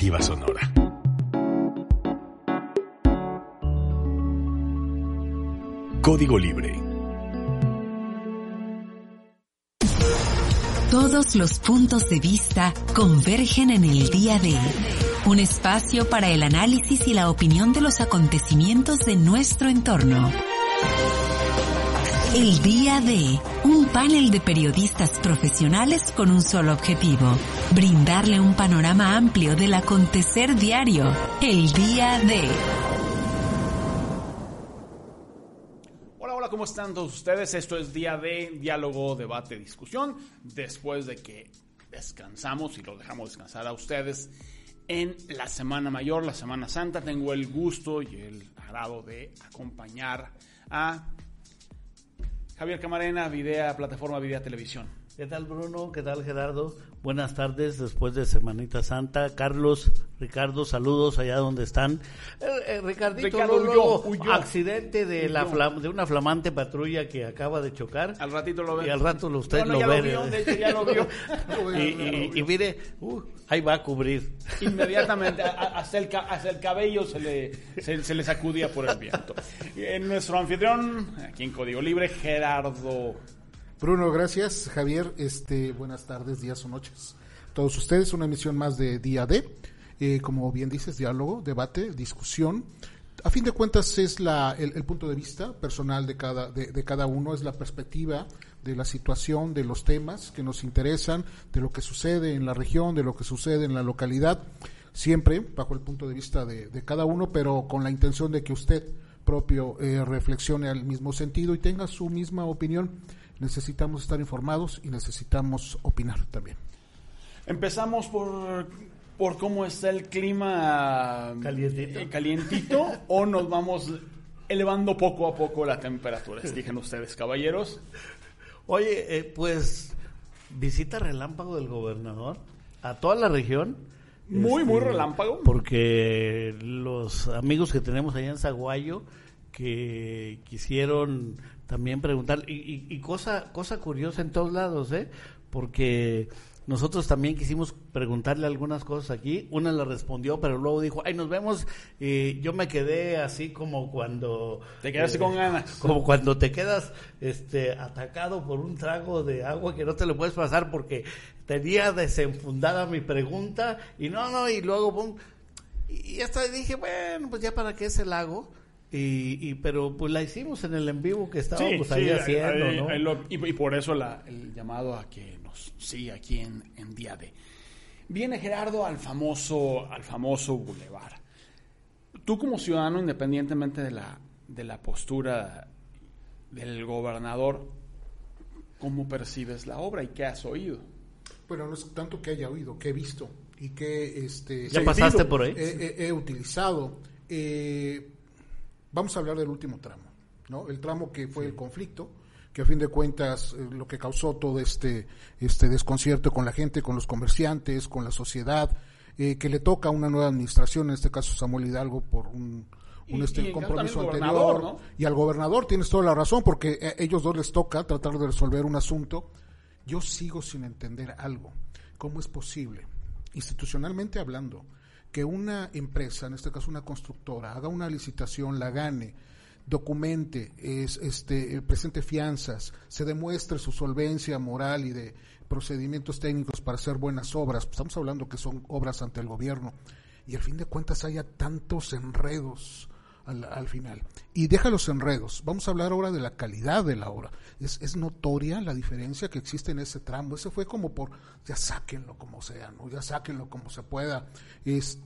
Sonora. Código Libre. Todos los puntos de vista convergen en el día de un espacio para el análisis y la opinión de los acontecimientos de nuestro entorno. El día de un panel de periodistas profesionales con un solo objetivo, brindarle un panorama amplio del acontecer diario. El día de... Hola, hola, ¿cómo están todos ustedes? Esto es día de diálogo, debate, discusión, después de que descansamos y lo dejamos descansar a ustedes en la Semana Mayor, la Semana Santa. Tengo el gusto y el agrado de acompañar a Javier Camarena, Videa, plataforma Videa Televisión. ¿Qué tal Bruno? ¿Qué tal Gerardo? Buenas tardes después de Semanita Santa. Carlos, Ricardo, saludos allá donde están. Eh, eh, Ricardito, Ricardo luego, huyó, huyó. accidente de, la Huyó. flam- de una flamante patrulla que acaba de chocar. Al ratito lo ven. Y al rato lo- usted No, no, lo ve. Lo vio, de hecho, ya lo vio. y, y- y mire, uh, ahí va a cubrir. Inmediatamente, el, hasta el cabello se le, se, se le sacudía por el viento. En nuestro anfitrión, aquí en Código Libre, Gerardo. Bruno, gracias. Javier, este, buenas tardes, días o noches. Todos ustedes, una emisión más de Día D. Eh, como bien dices, diálogo, debate, discusión. A fin de cuentas es la, el, punto de vista personal de cada, de, de cada uno, es la perspectiva de la situación, de los temas que nos interesan, de lo que sucede en la región, de lo que sucede en la localidad, siempre bajo el punto de vista de, de cada uno, pero con la intención de que usted propio eh, reflexione al mismo sentido y tenga su misma opinión. Necesitamos estar informados y necesitamos opinar también. Empezamos por, por cómo está el clima Calientito. eh, calientito o nos vamos elevando poco a poco la temperatura. Dijen ustedes, caballeros. Oye, eh, pues visita relámpago del gobernador a toda la región. Muy, muy Este, relámpago. Porque los amigos que tenemos allá en Zaguayo que quisieron también preguntar, y, y- y cosa, cosa curiosa en todos lados, ¿eh? Porque nosotros también quisimos preguntarle algunas cosas aquí, una la respondió, pero luego dijo, ay, nos vemos, y yo me quedé así como cuando... Te quedaste con ganas. Como cuando te quedas este, atacado por un trago de agua que no te lo puedes pasar porque tenía desenfundada mi pregunta y no, no, y luego, y y hasta dije, bueno, pues ya para qué se la hago. Y, y, pero pues la hicimos en el en vivo que estábamos ahí haciendo, ahí- ¿no? ahí lo- y, y por eso la- el llamado a que nos siga aquí en, en Día de. Viene Gerardo al famoso, al famoso bulevar. Tú como ciudadano, independientemente de la, de la postura del gobernador, ¿cómo percibes la obra y qué has oído? Bueno, no es tanto que haya oído, que he visto y que este, ¿Ya he- pasaste por ahí? he, he- he utilizado. Eh, vamos a hablar del último tramo, ¿no? El tramo que fue el conflicto, que a fin de cuentas eh, lo que causó todo este, este desconcierto con la gente, con los comerciantes, con la sociedad, eh, que le toca a una nueva administración, en este caso Samuel Hidalgo, por un, un Y- este, y compromiso anterior. Y al gobernador tienes toda la razón, porque a ellos dos les toca tratar de resolver un asunto. Yo sigo sin entender algo. ¿Cómo es posible, institucionalmente hablando, que una empresa, en este caso una constructora, haga una licitación, la gane, documente, es, este, eh, presente fianzas, se demuestre su solvencia moral y de procedimientos técnicos para hacer buenas obras? Estamos hablando que son obras ante el gobierno. Y al fin de cuentas haya tantos enredos al, al final. Y deja los enredos. Vamos a hablar ahora de la calidad de la obra. Es, es notoria la diferencia que existe en ese tramo. Ese fue como por, ya sáquenlo como sea, ¿no? Ya sáquenlo como se pueda. Es,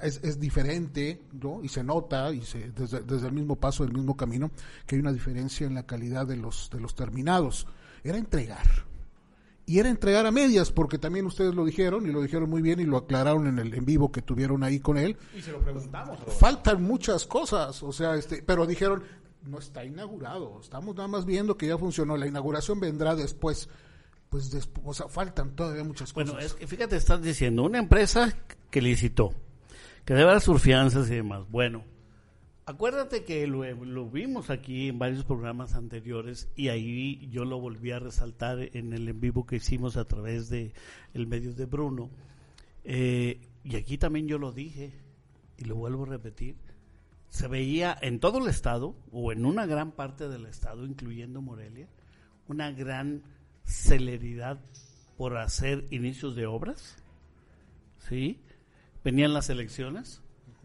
es, es diferente, ¿no? Y se nota, y se, desde, desde el mismo paso, del mismo camino, que hay una diferencia en la calidad de los, de los terminados. Era entregar. Y era entregar a medias, porque también ustedes lo dijeron, y lo dijeron muy bien, y lo aclararon en el en vivo que tuvieron ahí con él. Y se lo preguntamos. Faltan muchas cosas, o sea, este, pero dijeron, no está inaugurado, estamos nada más viendo que ya funcionó, la inauguración vendrá después. Pues después, o sea, faltan todavía muchas cosas. Bueno, es que fíjate, estás diciendo, una empresa que licitó, que debe dar sus fianzas y demás. Bueno, acuérdate que lo, vimos aquí en varios programas anteriores y ahí yo lo volví a resaltar en el en vivo que hicimos a través de el medio de Bruno. Eh, y aquí también yo lo dije, y lo vuelvo a repetir, se veía en todo el estado, o en una gran parte del estado, incluyendo Morelia, una gran celeridad por hacer inicios de obras, ¿sí? Venían las elecciones,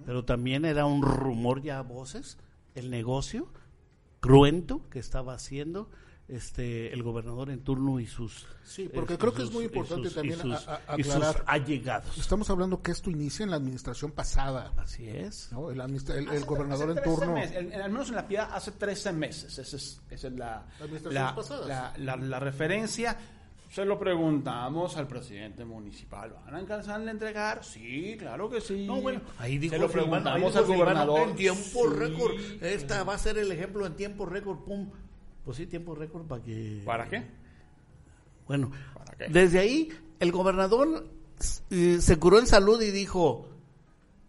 pero también era un rumor ya a voces, el negocio cruento que estaba haciendo este el gobernador en turno y sus Sí, porque eh, creo y que es sus- muy y importante sus- también y sus, a- a- y sus aclarar. allegados. Estamos hablando que esto inicia en la administración pasada. Así es. ¿no? El, administra- el- el Hace- gobernador hace en 13 turno. meses, en- al menos en la piedad hace 13 meses. Esa es, esa es la, la- la- la referencia. Se lo preguntamos al presidente municipal. ¿Van a alcanzar a entregar? Sí, claro que sí. No, bueno, ahí dijo Se lo preguntamos al gobernador. en tiempo Sí. récord. Esta va a ser el ejemplo en tiempo récord, pum. Pues sí, tiempo récord para que ¿Para qué? Bueno, ¿Para qué? desde ahí el gobernador eh, se curó en salud y dijo,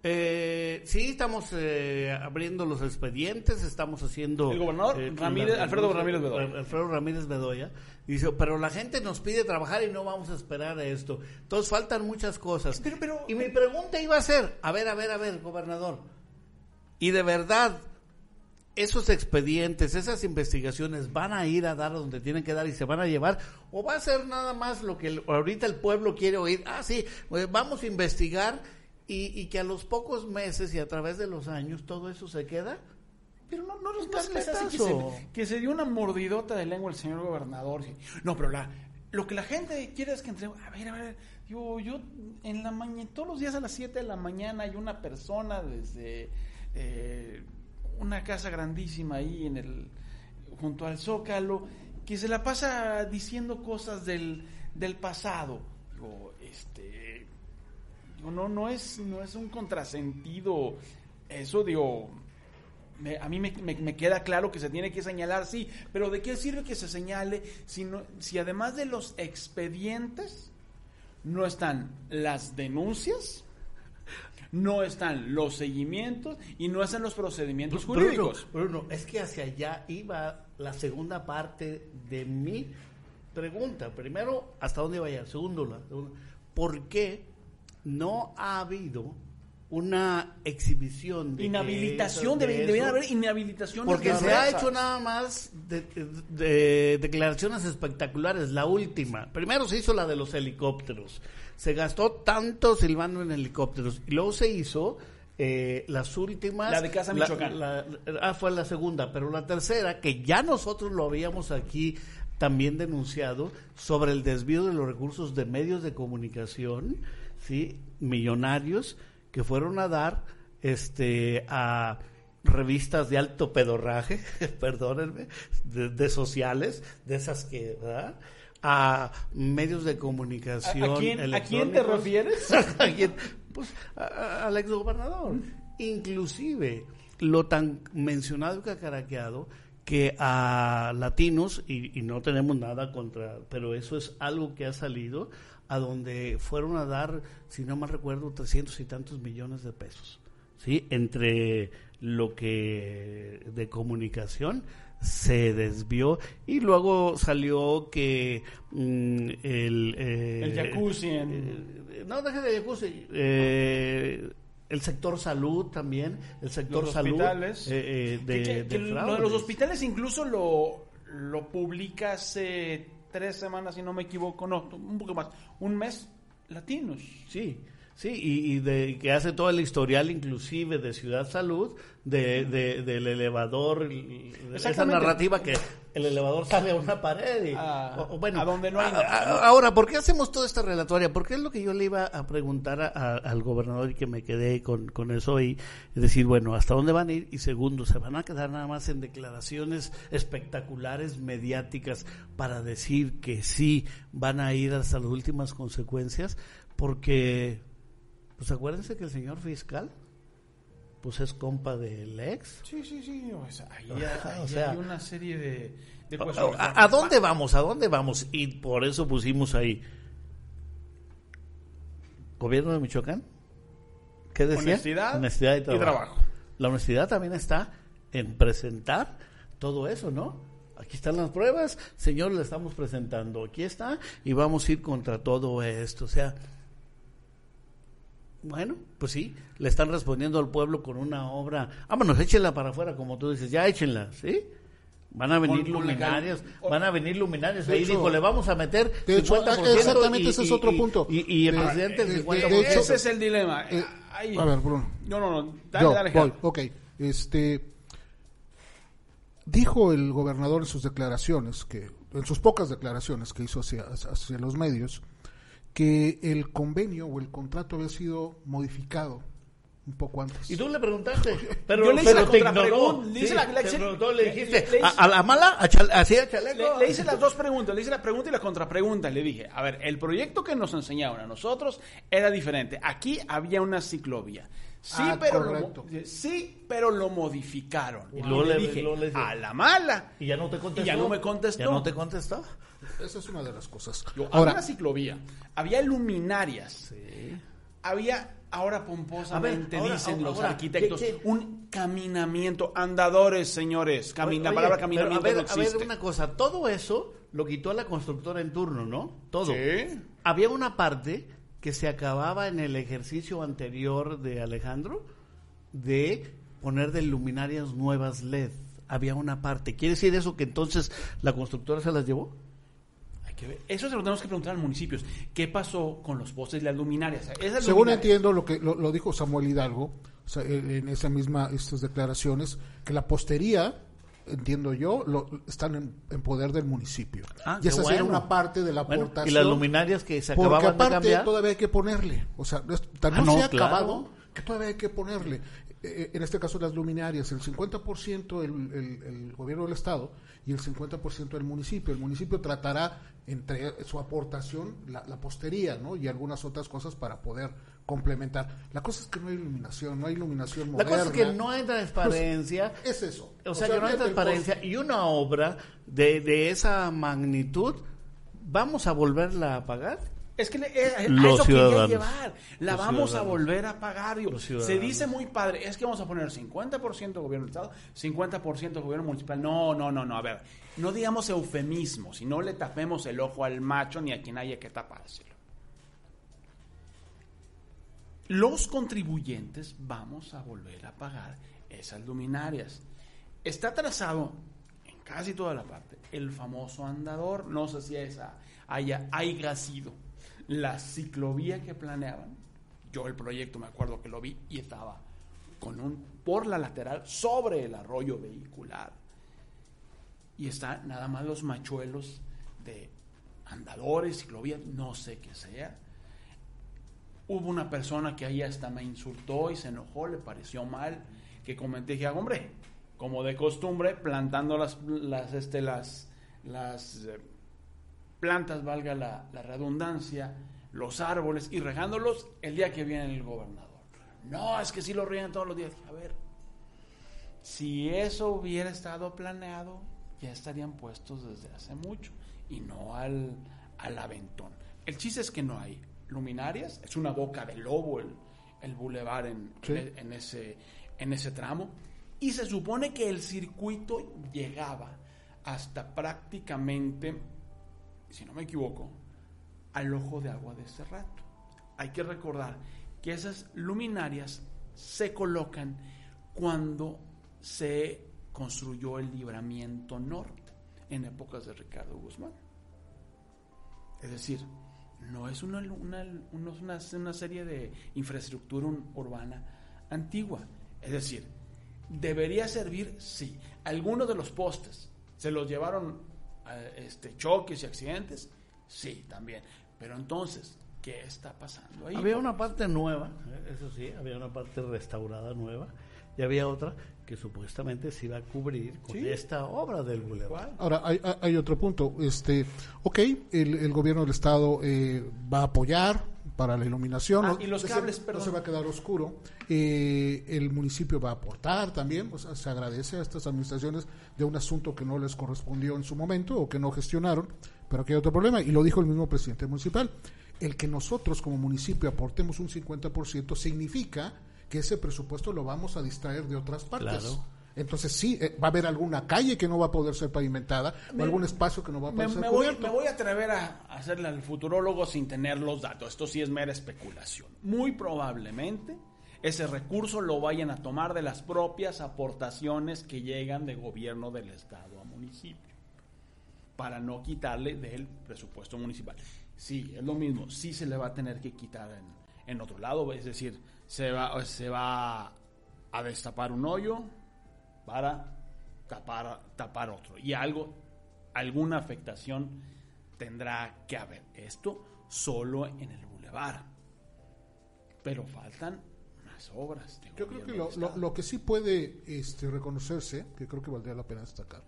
eh, sí, estamos eh, abriendo los expedientes, estamos haciendo... El gobernador eh, Ramírez- la- Alfredo Ramírez Bedoya. Alfredo Ramírez Bedoya. Dice, pero la gente nos pide trabajar y no vamos a esperar a esto. Entonces faltan muchas cosas. Pero- pero- y mi pregunta iba a ser, a ver, a ver, a ver, gobernador, y de verdad, esos expedientes, esas investigaciones van a ir a dar donde tienen que dar y se van a llevar, o va a ser nada más lo que el- ahorita el pueblo quiere oír, ah, sí, pues vamos a investigar y, y que a los pocos meses y a través de los años todo eso se queda. Pero no, no, se les hace que se, que se dio una mordidota de lengua el señor gobernador. No, pero la, lo que la gente quiere es que entre... A ver, a ver, yo, yo en la mañana, todos los días a las 7 de la mañana hay una persona desde eh, una casa grandísima ahí en el junto al Zócalo que se la pasa diciendo cosas del, del pasado. Digo, este... no, no es, no es un contrasentido. Eso, digo, me- a mí me, me- me queda claro que se tiene que señalar, sí, pero ¿de qué sirve que se señale si, no- si además de los expedientes no están las denuncias, no están los seguimientos y no están los procedimientos Bruno, jurídicos? Bruno, es que hacia allá iba la segunda parte de mi pregunta. Primero, ¿hasta dónde iba a llegar? Segundo, la segunda, ¿por qué no ha habido una exhibición de Inhabilitación, de eso? haber inhabilitación. Porque se ha hecho nada más de, de declaraciones espectaculares. La última. Primero se hizo la de los helicópteros. Se gastó tanto silbando en helicópteros. Y luego se hizo eh, las últimas. La de Casa Michoacán. la- ah, fue la segunda. Pero la tercera, que ya nosotros lo habíamos aquí también denunciado, sobre el desvío de los recursos de medios de comunicación, ¿sí? Millonarios que fueron a dar este a revistas de alto pedorraje, perdónenme, de, de sociales, de esas que, ¿verdad? A medios de comunicación. ¿A- a quién- a quién te refieres? ¿A quién? Pues a- al exgobernador. Inclusive, lo tan mencionado y cacaraqueado que a latinos, y, y no tenemos nada contra, pero eso es algo que ha salido, a donde fueron a dar, si no mal recuerdo, 300 y tantos millones de pesos. ¿sí? Entre lo que de comunicación se desvió y luego salió que mm, el eh, El jacuzzi en- eh, no deje de jacuzzi eh, el sector salud también el sector Los salud hospitales. de, Que- que- de que lo de fraudes. los hospitales incluso lo, lo publica hace tres semanas, si no me equivoco, no, un poco más, un mes, latinos. Sí, sí, y, y de que hace todo el historial inclusive de Ciudad Salud, de, de- del elevador, de esa narrativa que el elevador sale a una pared y, Ah, o- o bueno, a donde no hay a- nada, a-. Ahora, ¿por qué hacemos toda esta relatoria? Porque es lo que yo le iba a preguntar a- a- al gobernador y que me quedé con, con eso y decir, bueno, ¿hasta dónde van a ir? Y segundo, ¿se van a quedar nada más en declaraciones espectaculares, mediáticas, para decir que sí van a ir hasta las últimas consecuencias? Porque, pues acuérdense que el señor fiscal, pues es compa del ex. Sí, sí, sí, o sea, ahí, O ahí sea, hay una serie de, de ¿A, cuestiones. a- a dónde vamos? ¿A dónde vamos? Y por eso pusimos ahí. ¿Gobierno de Michoacán? ¿Qué decía? Honestidad honestidad y y trabajo. trabajo. La honestidad también está en presentar todo eso, ¿no? Aquí están las pruebas, señor, le estamos presentando. Aquí está y vamos a ir contra todo esto. O sea, Bueno, pues sí, le están respondiendo al pueblo con una obra. Vámonos, échenla para afuera, como tú dices, ya échenla, ¿sí? Van a venir Con- cal- van a venir luminarias. De Ahí hecho- dijo, le vamos a meter de hecho, 50%. exactamente y- ese es otro punto. Y, y el De- presidente de- de- 50%. de hecho- Ese es el dilema. Eh, Ay. a ver, Bruno. No, no, no. Dale, Yo dale, voy, ok. Este, dijo el gobernador en sus declaraciones, que en sus pocas declaraciones que hizo hacia, hacia los medios, que el convenio o el contrato había sido modificado un poco antes. Y tú le preguntaste, pero, Yo le hice pero la te contrapregunta, ignoró. le hice Sí, la- le te hice- preguntó, le le- dijiste, le hice- ¿a, a la mala? ¿A chal- ¿Así a chaleco? Le, le hice las dos preguntas, le hice la pregunta y la contrapregunta. Le dije, a ver, el proyecto que nos enseñaron a nosotros era diferente. Aquí había una ciclovía. Sí, Ah, pero correcto. lo, mo- sí, pero lo modificaron. Y Y luego le le- dije, le a la mala. Y ya no te contestó. Y ya no me contestó. Ya no te contestó. Esa es una de las cosas. Yo, había Ahora, una ciclovía, había luminarias, había, ahora pomposamente A ver, ahora, dicen los ahora, arquitectos, ¿qué- qué? un caminamiento, andadores, señores. Cami- la Oye, palabra pero caminamiento a ver, no A ver, existe. una cosa, todo eso lo quitó la constructora en turno, ¿no? Todo. Sí. Había una parte que se acababa en el ejercicio anterior de Alejandro de poner de luminarias nuevas LED. Había una parte. ¿Quiere decir eso que entonces la constructora se las llevó? Hay que ver. Eso se lo tenemos que preguntar a los municipios. ¿Qué pasó con los postes y las luminarias? Esas según luminarias- entiendo lo que lo, lo dijo Samuel Hidalgo, o sea, en en esa misma estas declaraciones, que la postería, entiendo yo, lo, están en, en poder del municipio. Ah, y esa era bueno. una parte de la Bueno, aportación. y las luminarias que se Porque acababan de aparte cambiar. todavía hay que ponerle, o sea, tan Ah, no, no, se ha claro. acabado que todavía hay que ponerle. Eh, en este caso las luminarias, el 50% el, el, el gobierno del estado y el 50% el municipio. El municipio tratará entre su aportación la, la postería, ¿no? Y algunas otras cosas para poder complementar. La cosa es que no hay iluminación, no hay iluminación La moderna. cosa es que no hay transparencia. Es eso. O sea, que no hay transparencia y una obra de, de esa magnitud, ¿vamos a volverla a pagar? Es que le- eh, a eso quería llevar. La Los vamos a volver a pagar. se dice muy padre, es que vamos a poner 50% gobierno del Estado, 50% gobierno municipal. No, no, no, no. A ver, no digamos eufemismo, si no le tapemos el ojo al macho ni a quien haya que tapárselo. Los contribuyentes vamos a volver a pagar esas luminarias. Está trazado en casi toda la parte el famoso andador. No sé si esa haya, haya sido la ciclovía que planeaban. Yo el proyecto me acuerdo que lo vi y estaba con un por la lateral sobre el arroyo vehicular. Y está nada más los machuelos de andadores, ciclovías, no sé qué sea. Hubo una persona que ahí hasta me insultó y se enojó, le pareció mal, que comenté, dije, "Ah, hombre, como de costumbre, plantando las, las, este, las, las eh, plantas, valga la, redundancia, los árboles y regándolos el día que viene el gobernador. No, es que sí lo riegan todos los días. A ver, si eso hubiera estado planeado, ya estarían puestos desde hace mucho y no al, al aventón. El chiste es que no hay luminarias, es una boca de lobo el, el bulevar en, Sí. en, en ese, en ese tramo. Y se supone que el circuito llegaba hasta prácticamente, si no me equivoco, al ojo de agua de ese rato. Hay que recordar que esas luminarias se colocan cuando se construyó el libramiento norte en épocas de Ricardo Guzmán. Es decir, no es una, una, una, una serie de infraestructura un- urbana antigua. Es decir, debería servir, sí. Algunos de los postes se los llevaron a este, choques y accidentes, sí, también. Pero entonces, ¿qué está pasando ahí? Había una parte nueva, eh, eso sí, había una parte restaurada nueva y había otra que supuestamente se iba a cubrir con Sí. esta obra del bulevar. Ahora, hay, otro punto. Este, ok, el, el gobierno del Estado eh, va a apoyar para la iluminación. Ah, no- y los no se- cables, No perdón. se va a quedar oscuro. Eh, el municipio va a aportar también. O sea, se agradece a estas administraciones de un asunto que no les correspondió en su momento o que no gestionaron. Pero aquí hay otro problema, y lo dijo el mismo presidente municipal. El que nosotros como municipio aportemos un 50% significa que ese presupuesto lo vamos a distraer de otras partes. Claro. Entonces sí, eh, va a haber alguna calle que no va a poder ser pavimentada o algún espacio que no va a Me, poder ser me voy, me voy a atrever a hacerle al futurólogo sin tener los datos. Esto sí es mera especulación. Muy probablemente ese recurso lo vayan a tomar de las propias aportaciones que llegan de gobierno del Estado a municipio, para no quitarle del presupuesto municipal. Sí, es lo mismo, sí se le va a tener que quitar en, en otro lado, es decir, se va, se va a destapar un hoyo para tapar, tapar otro. Y algo, alguna afectación tendrá que haber. Esto solo en el bulevar. Pero faltan más obras. Yo creo que lo, lo que sí puede este, reconocerse, que creo que valdría la pena destacar,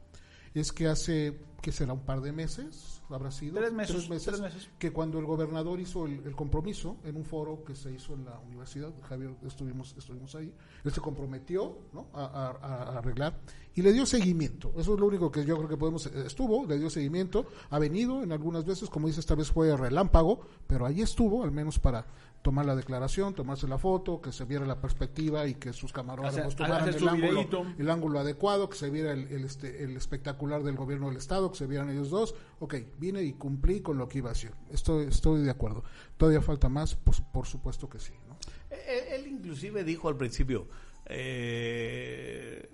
es que hace, que será un par de meses, habrá sido Tres meses, tres meses. que cuando el gobernador hizo el, el compromiso en un foro que se hizo en la universidad, Javier, estuvimos, estuvimos ahí, él se comprometió ¿no? a, a- a arreglar y le dio seguimiento. Eso es lo único que yo creo que podemos, eh, estuvo, le dio seguimiento, ha venido en algunas veces, como dice, esta vez fue relámpago, pero ahí estuvo, al menos para tomar la declaración, tomarse la foto, que se viera la perspectiva y que sus camarógrafos Hacer- tomaran el ángulo, el ángulo adecuado, que se viera el, el, este, el espectacular del gobierno del Estado, que se vieran ellos dos. Ok, vine y cumplí con lo que iba a hacer. Estoy, estoy de acuerdo. Todavía falta más, por, por supuesto que sí. ¿no? Él, él inclusive dijo al principio, eh,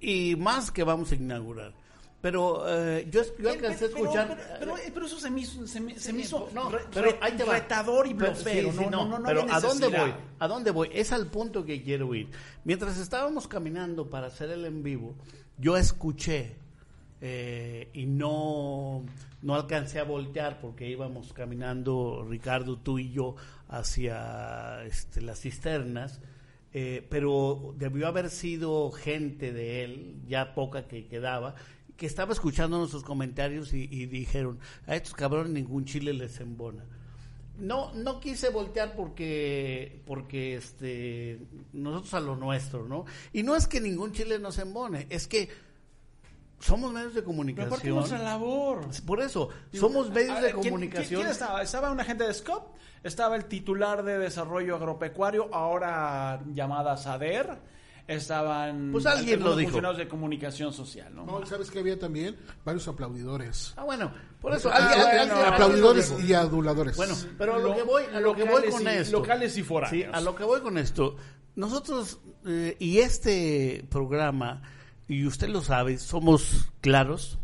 y más que vamos a inaugurar. Pero eh, yo, yo alcancé a Pero- escuchar... Pero, pero- pero eso se me hizo, se me, se me hizo no, re- pero re- ahí te va. retador y blofero. sí, sí, no, no, no, pero ¿a dónde voy? ¿A dónde voy? Es al punto que quiero ir. Mientras estábamos caminando para hacer el en vivo, yo escuché eh, y no, no alcancé a voltear porque íbamos caminando, Ricardo, tú y yo, hacia este, las cisternas. eh, pero debió haber sido gente de él, ya poca que quedaba, que estaba escuchando nuestros comentarios y, y dijeron, a estos cabrones ningún chile les embona. No, no quise voltear porque, porque este, nosotros a lo nuestro, ¿no? Y no es que ningún chile nos embone, es que somos medios de Pero aparte comunicación. nuestra labor. Por eso, Digo, somos medios de ver, ¿quién- comunicación. ¿quién, estaba? Estaba un agente de SCOP, estaba el titular de Desarrollo Agropecuario, ahora llamada SADER, estaban Pues alguien lo dijo. funcionarios de comunicación social, ¿no? No, ¿Sabes que había también? Varios aplaudidores. Ah, bueno, por eso. Ah, alguien- bueno, alguien- alguien aplaudidores y aduladores. Bueno, pero a lo, Lo- que voy, a lo que voy locales con y- esto. locales y foráneos. Sí, a lo que voy con esto. Nosotros, eh, y este programa, y usted lo sabe, somos claros.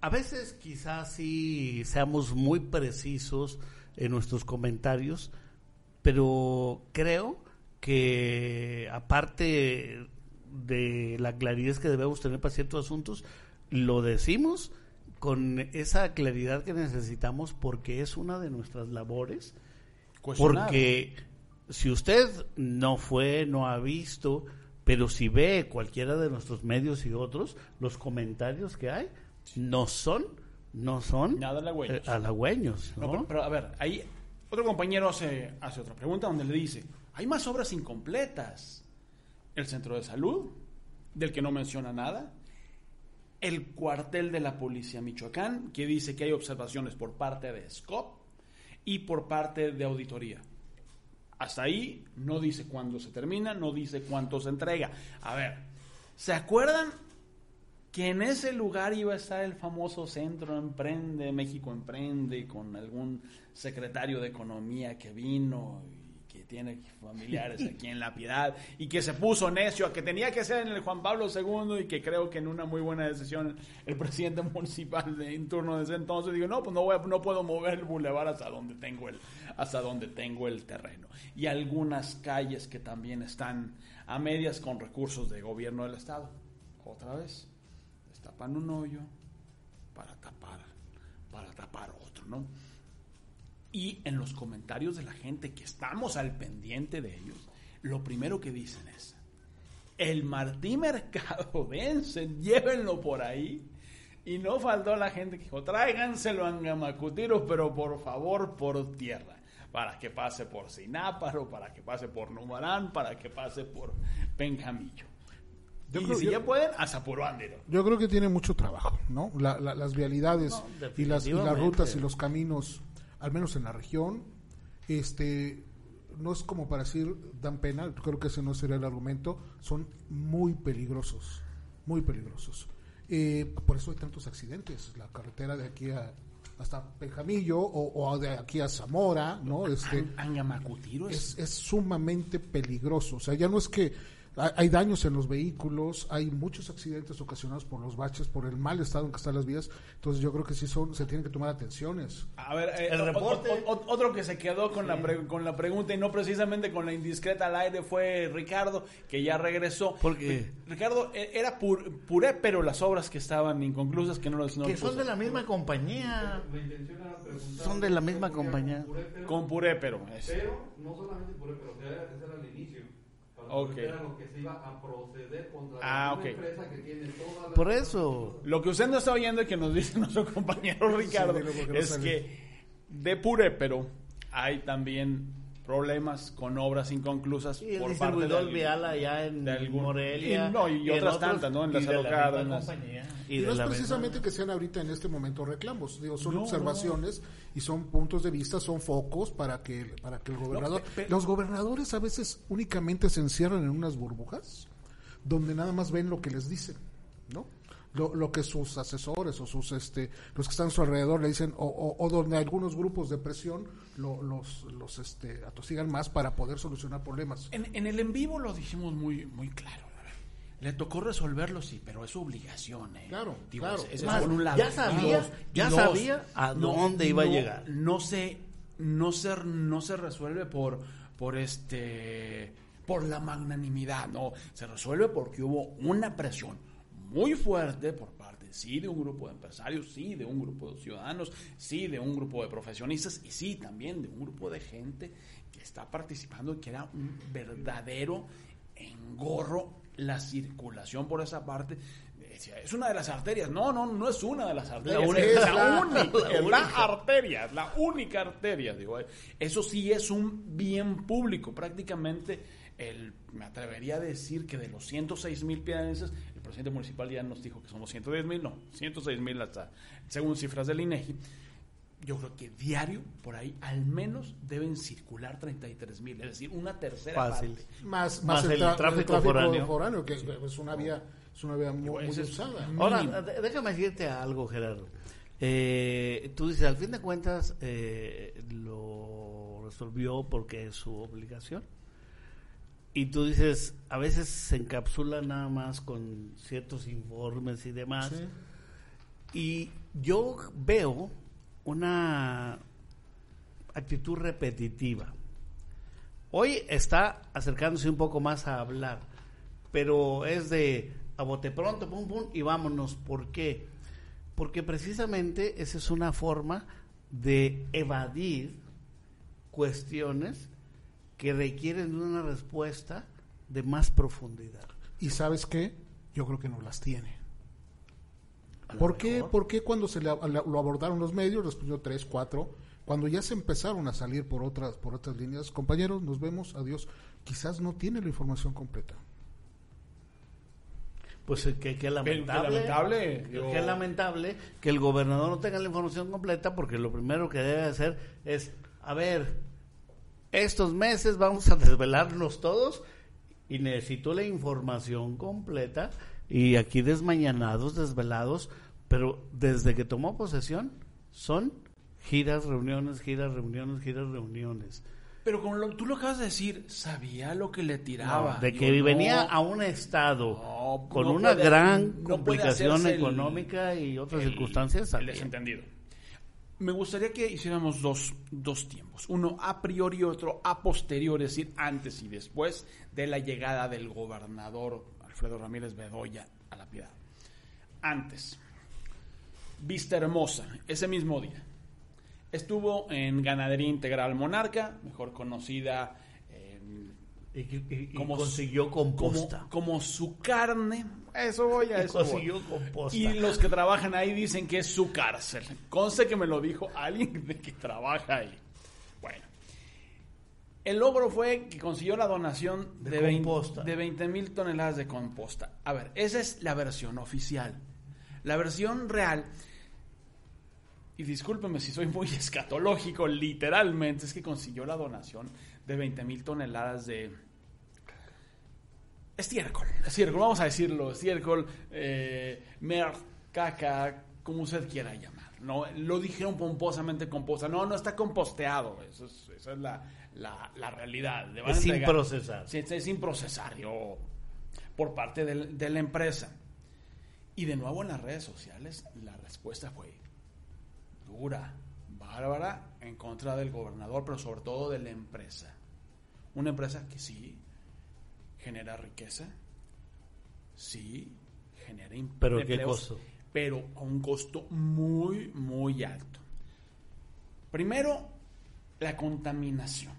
A veces quizás sí seamos muy precisos en nuestros comentarios, pero creo que aparte de la claridad que debemos tener para ciertos asuntos, lo decimos con esa claridad que necesitamos porque es una de nuestras labores. Porque si usted no fue, no ha visto, pero si ve cualquiera de nuestros medios y otros, los comentarios que hay no son, no son Nada halagüeños. eh, halagüeños, No, ¿no? pero, pero, a ver, ahí otro compañero hace, hace otra pregunta donde le dice, hay más obras incompletas. El centro de salud, del que no menciona nada. El cuartel de la policía Michoacán, que dice que hay observaciones por parte de SCOP y por parte de auditoría. Hasta ahí no dice cuándo se termina, no dice cuánto se entrega. A ver, ¿se acuerdan que en ese lugar iba a estar el famoso Centro Emprende, México Emprende, con algún secretario de Economía que vino tiene familiares aquí en La Piedad y que se puso necio a que tenía que ser en el Juan Pablo II y que creo que en una muy buena decisión el presidente municipal de, en turno de ese entonces dijo, no, pues no, voy a- no puedo mover el bulevar hasta donde tengo el hasta donde tengo el terreno. Y algunas calles que también están a medias con recursos de gobierno del estado. Otra vez destapan un hoyo para tapar, para tapar otro, ¿no? Y en los comentarios de la gente que estamos al pendiente de ellos, lo primero que dicen es, el Martí Mercado, dense, llévenlo por ahí. Y no faltó la gente que dijo, tráiganselo a Angamacutiros, pero por favor por tierra. Para que pase por Sináparo, para que pase por Numarán, para que pase por Penjamillo. Yo y creo- si yo- ya pueden, hasta Puro Ándero. Yo creo que tiene mucho trabajo, ¿no? La- la- las vialidades No, y, las, y las definitivamente. rutas y los caminos, al menos en la región, este, no es como para decir dan pena, creo que ese no sería el argumento, son muy peligrosos, muy peligrosos. Eh, por eso hay tantos accidentes. La carretera de aquí a hasta Pejamillo o, o de aquí a Zamora, ¿no? Este, es, es sumamente peligroso. O sea, ya no es que hay, daños en los vehículos, hay muchos accidentes ocasionados por los baches, por el mal estado en que están las vías. Entonces yo creo que sí son, se tienen que tomar atenciones. A ver, eh, El reporte. o- o- otro que se quedó con, la pre- con la pregunta y no precisamente con la indiscreta al aire fue Ricardo, que ya regresó. ¿Por qué? Ricardo, eh, era pur- puré, pero las obras que estaban inconclusas, que no las no Que son de la misma compañía. Me intención era preguntar Son de la misma compañía. puré, pero- Con puré, pero. es- Pero no solamente puré, pero ese era el inicio. Para Ok. saber Era lo que se iba a proceder contra Ah, una ok. empresa que tiene todas las Por eso. Lo que usted no está oyendo y que nos dice nuestro compañero Ricardo no es que de puré, pero hay también problemas con obras inconclusas Y el por parte vial allá en de algún- Morelia. y no, y en otras tantas, ¿no? En la y de Cerro misma Cárdenas. Y, Y no de es precisamente misma- que sean ahorita en este momento reclamos, digo, son No, observaciones y son puntos de vista, son focos para que para que el gobernador, pe- pe- los gobernadores a veces únicamente se encierran en unas burbujas donde nada más ven lo que les dicen, ¿no? Lo, lo que sus asesores o sus este los que están a su alrededor le dicen o, o- o donde algunos grupos de presión lo- los los este atosigan más para poder solucionar problemas. En, en el en vivo lo dijimos muy, muy claro. Le tocó resolverlo, sí, pero es su obligación. ¿eh? Claro, Digo, claro. ese Más, por un lado. ya sabía- ya dos, sabía a dónde iba a no- llegar. No se, no se, no se resuelve por, por este, por la magnanimidad, no. Se resuelve porque hubo una presión muy fuerte por parte, sí, de un grupo de empresarios, sí, de un grupo de ciudadanos, sí, de un grupo de profesionistas y sí, también de un grupo de gente que está participando y que era un verdadero engorro la circulación por esa parte. Es una de las arterias. No, no, no es una de las arterias. única. es la, única, la es la única. arteria, la única arteria. Digo, eh, eso sí es un bien público. Prácticamente, el, me atrevería a decir que de los 106 mil piadenses, presidente municipal ya nos dijo que son los 110 mil, no, 106 mil hasta, según cifras del INEGI. Yo creo que diario, por ahí, al menos deben circular 33 mil, es decir, una tercera Fácil. parte. Más, Más el tra- tráfico foráneo. que es una vía es una vía muy, muy ese es- usada. Ahora, mínimo. déjame decirte algo, Gerardo. Eh, tú dices, al fin de cuentas, eh, lo resolvió porque es su obligación. Y tú dices, a veces se encapsula nada más con ciertos informes y demás. Sí. Y yo veo una actitud repetitiva. Hoy está acercándose un poco más a hablar, pero es de a bote pronto, pum, pum, y vámonos. ¿Por qué? Porque precisamente esa es una forma de evadir cuestiones que requieren de una respuesta de más profundidad. Y sabes qué? Yo creo que no las tiene. ¿Por qué. ¿Por qué cuando se le, lo abordaron los medios, respondió tres, cuatro, cuando ya se empezaron a salir por otras, por otras líneas, compañeros, nos vemos, adiós, quizás no tiene la información completa. Pues eh, que, que lamentable. Que- que lamentable que el gobernador no tenga la información completa porque lo primero que debe hacer es, a ver, estos meses vamos a desvelarnos todos y necesito la información completa y aquí desmañanados, desvelados, pero desde que tomó posesión son giras, reuniones, giras, reuniones, giras, reuniones. Pero como lo- tú lo acabas de decir, sabía lo que le tiraba. de que venía a un estado No, con una puede- gran complicación el- económica y otras el- circunstancias. El desentendido. Me gustaría que hiciéramos dos, dos tiempos. Uno a priori y otro a posteriori, es decir, antes y después de la llegada del gobernador Alfredo Ramírez Bedoya a la piedad. Antes, Vista Hermosa, ese mismo día. Estuvo en Ganadería Integral Monarca, mejor conocida Y, y- y como consiguió composta. Como, como su carne. Eso voy a eso. voy. consiguió composta. Y los que trabajan ahí dicen que es su cárcel. Conste que me lo dijo alguien de que trabaja ahí. Bueno. El logro fue que consiguió la donación De de 20 mil toneladas de composta. A ver, esa es la versión oficial. La versión real, y discúlpeme si soy muy escatológico, literalmente, es que consiguió la donación de 20 mil toneladas de estiércol. Estiércol, vamos a decirlo, estiércol, eh, mer, caca, como usted quiera llamar. ¿no? Lo dijeron pomposamente composta. No, no está composteado. Eso es, esa es la, la, la realidad. Le van a Es sin procesar. Sí, es sin procesar yo, por parte de la empresa. Y de nuevo en las redes sociales la respuesta fue dura, bárbara, en contra del gobernador, pero sobre todo de la empresa. Una empresa que sí genera riqueza, sí genera ¿Pero qué costo? pero a un costo muy, muy alto. Primero, la contaminación.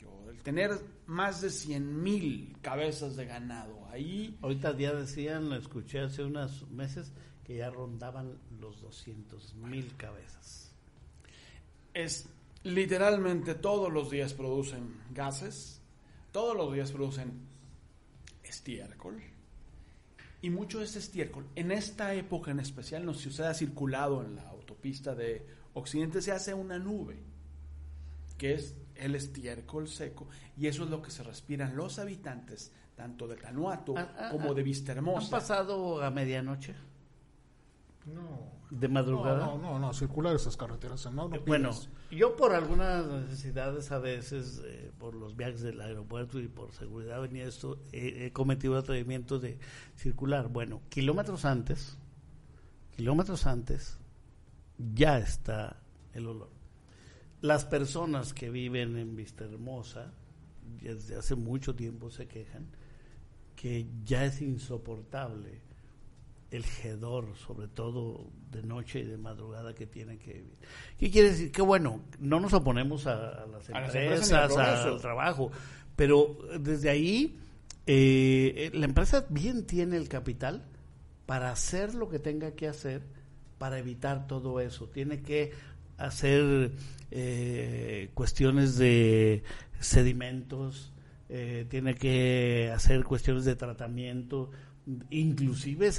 Yo, el tener más de 100 mil cabezas de ganado ahí, Ahorita ya decían, lo escuché hace unos meses, que ya rondaban los 200 mil cabezas. es literalmente todos los días producen gases, todos los días producen estiércol. Y mucho de este estiércol, en esta época en especial, no sé si usted ha circulado en la autopista de Occidente, se hace una nube, que es el estiércol seco, y eso es lo que se respiran los habitantes, tanto de Tanuato Ah, ah, como ah, de ¿Han Vistahermosa. pasado a medianoche? No. ¿De madrugada? no, no, no, circular esas carreteras. No, no Eh, Bueno, yo por algunas necesidades a veces, eh, por los viajes del aeropuerto y por seguridad venía esto, he he cometido el atrevimiento de circular. Bueno, kilómetros antes, kilómetros antes, ya está el olor. Las personas que viven en Vista Hermosa, desde hace mucho tiempo se quejan que ya es insoportable el hedor, sobre todo de noche y de madrugada que tienen que vivir. ¿Qué quiere decir? Que bueno, no nos oponemos a, a las A las empresas, ni al trabajo, pero desde ahí eh, la empresa bien tiene el capital para hacer lo que tenga que hacer para evitar todo eso. Tiene que hacer eh, cuestiones de sedimentos, eh, tiene que hacer cuestiones de tratamiento, inclusive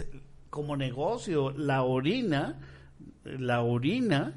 como negocio, la orina, la orina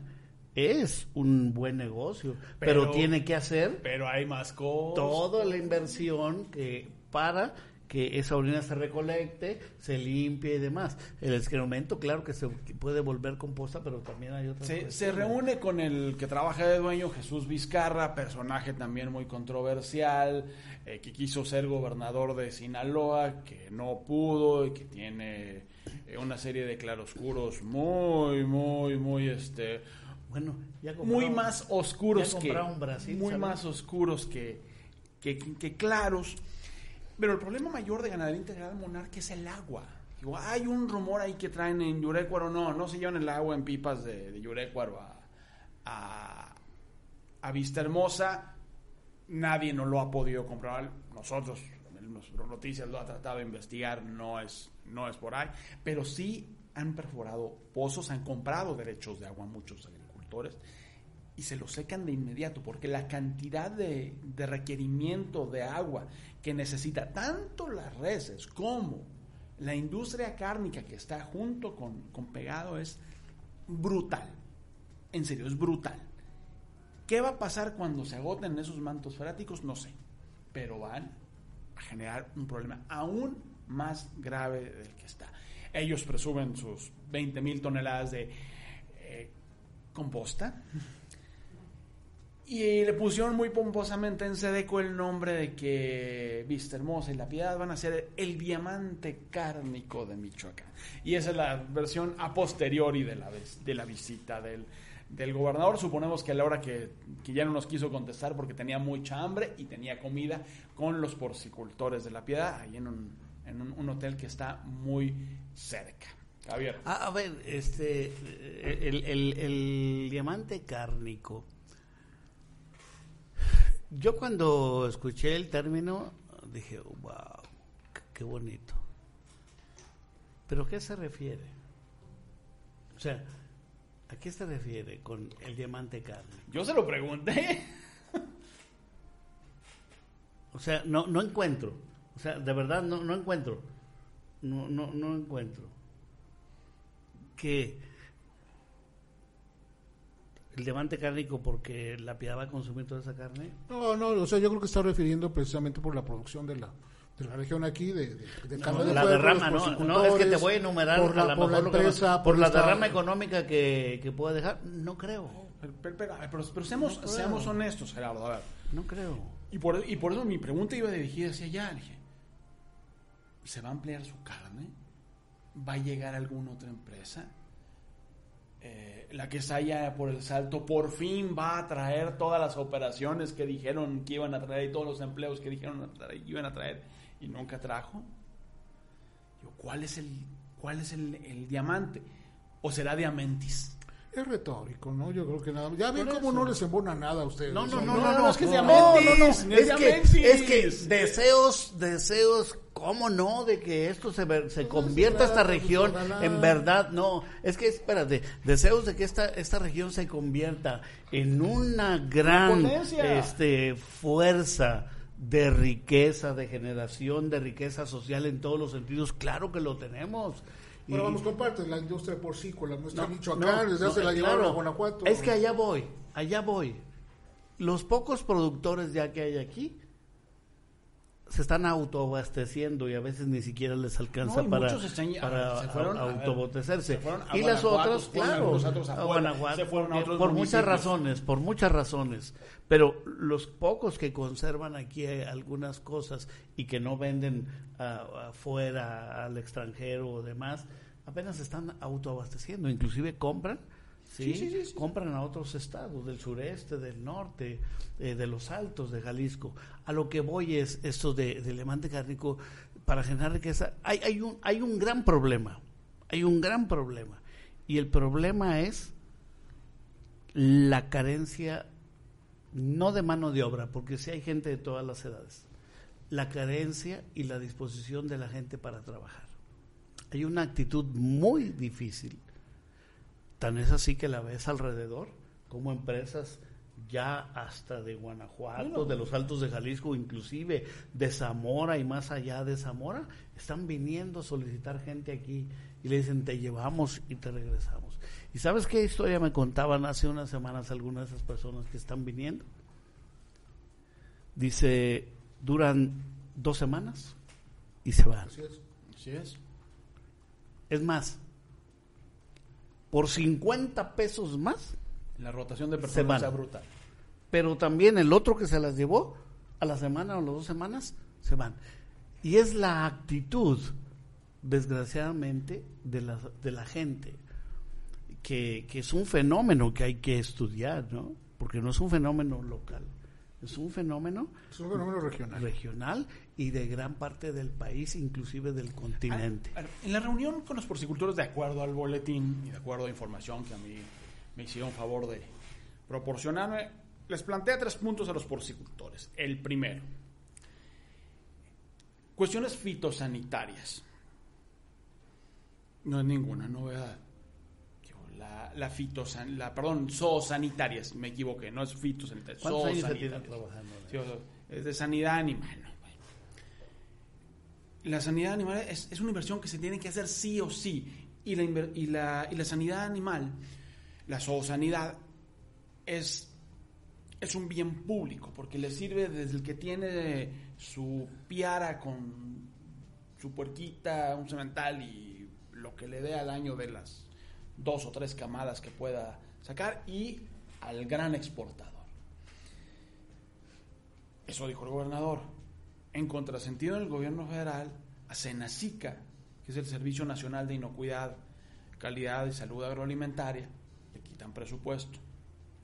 es un buen negocio, pero, Pero- tiene que hacer Pero hay más cosas. toda la inversión que para que esa orina se recolecte, se limpie y demás. El excremento, claro que se puede volver composta, pero también hay otras Se, se reúne con el que trabaja de dueño, Jesús Vizcarra, personaje también muy controversial, eh, que quiso ser gobernador de Sinaloa, que no pudo y que tiene eh, una serie de claroscuros muy, muy, muy, este, Bueno, ya muy más oscuros ya que Brasil, muy ¿sabes? más oscuros que, que, que claros. Pero el problema mayor de ganadería integral monarca es el agua. Digo, hay un rumor ahí que traen en Yurecuaro, no, no se llevan el agua en pipas de, de Yurecuaro a, a, a Vista Hermosa. Nadie nos lo ha podido comprobar. Nosotros, nuestras noticias lo ha tratado de investigar, no es, no es por ahí. Pero sí han perforado pozos, han comprado derechos de agua muchos agricultores y se lo secan de inmediato porque la cantidad de, requerimiento de agua que necesita tanto las reses como la industria cárnica que está junto con, con pegado es brutal. En serio, es brutal. ¿Qué va a pasar cuando se agoten esos mantos freáticos? No sé. Pero van a generar un problema aún más grave del que está. Ellos presumen sus 20 mil toneladas de eh, composta. Y le pusieron muy pomposamente en Sedeco el nombre de que Vista Hermosa y La Piedad van a ser el diamante cárnico de Michoacán. Y esa es la versión a posteriori de la, de la visita del, del gobernador. Suponemos que a la hora que, que ya no nos quiso contestar porque tenía mucha hambre y tenía comida con los porcicultores de La Piedad, ahí en un, en un, hotel que está muy cerca. Javier. Ah, a ver, este, el- el diamante cárnico. Yo cuando escuché el término dije, wow, qué bonito. ¿Pero qué se refiere? O sea, ¿a qué se refiere con el diamante cárnico? Yo se lo pregunté. O sea, no, no encuentro. O sea, de verdad no, no encuentro. No, no, no encuentro. Que el diamante cárnico porque la piedad va a consumir toda esa carne. No, no, o sea, yo creo que está refiriendo precisamente por la producción de la de la región aquí de, de, de carne de la derrama, ¿no? No, es que te voy a enumerar por la, a por mejor va- empresa, por la derrama económica que, que pueda dejar. No creo, Pero, pero- pero- pero- pero seamos, No seamos honestos, Gerardo. A ver. no creo. Y por, y por eso mi pregunta iba dirigida hacia allá. Dije, ¿se va a ampliar su carne? ¿Va a llegar alguna otra empresa? Eh, la que allá por el salto por fin va a traer todas las operaciones que dijeron que iban a traer y todos los empleos que dijeron que iban a traer y nunca trajo. Digo, ¿Cuál es el, cuál es el, el diamante? ¿O será diamantis? Es retórico, ¿no? Yo creo que nada. Ya ven cómo eso. no les embona nada a ustedes. No, no, no, no, no, no, no, es que no, no, no, es que, es que deseos, deseos, ¿cómo no? De que esto se, se convierta esta región pues, ojalá. en verdad, no, es que espérate, deseos de que esta, esta región se convierta en una gran este, fuerza de riqueza, de generación de riqueza social en todos los sentidos, claro que lo tenemos. Y- Pero vamos, comparte la industria porcícola, nuestra no, Michoacán, no, desde no, la llevaron claro. a Guanajuato. Es que allá voy, allá voy. Los pocos productores ya que hay aquí se están autoabasteciendo y a veces ni siquiera les alcanza No, para, están- para se fueron, a- a ver, autoabastecerse. Y las Guanajuato, otras, se fueron claro, a Guanajuato, se fueron a porque- otros por muchas razones, por muchas razones. Pero los pocos que conservan aquí eh, algunas cosas y que no venden ah, afuera, al extranjero o demás, apenas están autoabasteciendo, inclusive compran. ¿Sí? Sí, sí, compran a otros estados del sureste, del norte, eh, de los altos de Jalisco. A lo que voy es esto de, del diamante cárnico para generar riqueza. Hay, hay, un, hay un gran problema, hay un gran problema. Y el problema es la carencia, no de mano de obra, porque sí hay gente de todas las edades, la carencia y la disposición de la gente para trabajar. Hay una actitud muy difícil Tan es así que la ves alrededor, como empresas ya hasta de Guanajuato, de los Altos de Jalisco, inclusive de Zamora y más allá de Zamora, están viniendo a solicitar gente aquí y le dicen te llevamos y te regresamos. ¿Y sabes qué historia me contaban hace unas semanas algunas de esas personas que están viniendo? Dice, duran dos semanas y se van. Así es. Así es. Es más, por 50 pesos más, La rotación de Se personas sea brutal. pero también el otro que se las llevó, a la semana o las dos semanas, se van. Y es la actitud, desgraciadamente, de la, de la gente, que, que es un fenómeno que hay que estudiar, ¿no? Porque no es un fenómeno local, es un fenómeno Es un fenómeno regional. regional y de gran parte del país, inclusive del continente. Ah, En la reunión con los porcicultores, de acuerdo al boletín y de acuerdo a información que a mí me hicieron favor de proporcionarme, les planteé tres puntos a los porcicultores. El primero, cuestiones fitosanitarias. No es ninguna novedad. La, la fitosan, la, perdón, zoosanitarias, me equivoqué, no es fitosanitarias, ¿Cuántos años se tiene zoosanitarias. trabajando? Sí, o sea, es de sanidad animal. ¿no? Bueno. La sanidad animal es, es una inversión que se tiene que hacer sí o sí. Y la, y la, y la sanidad animal, la zoosanidad, es, es un bien público, porque le sirve desde el que tiene su piara con su puerquita, un cemental y lo que le dé al año de las dos o tres camadas que pueda sacar, y al gran exportador. Eso dijo el gobernador. En contrasentido, el gobierno federal, a Senacica, que es el Servicio Nacional de Inocuidad, Calidad y Salud Agroalimentaria, le quitan presupuesto.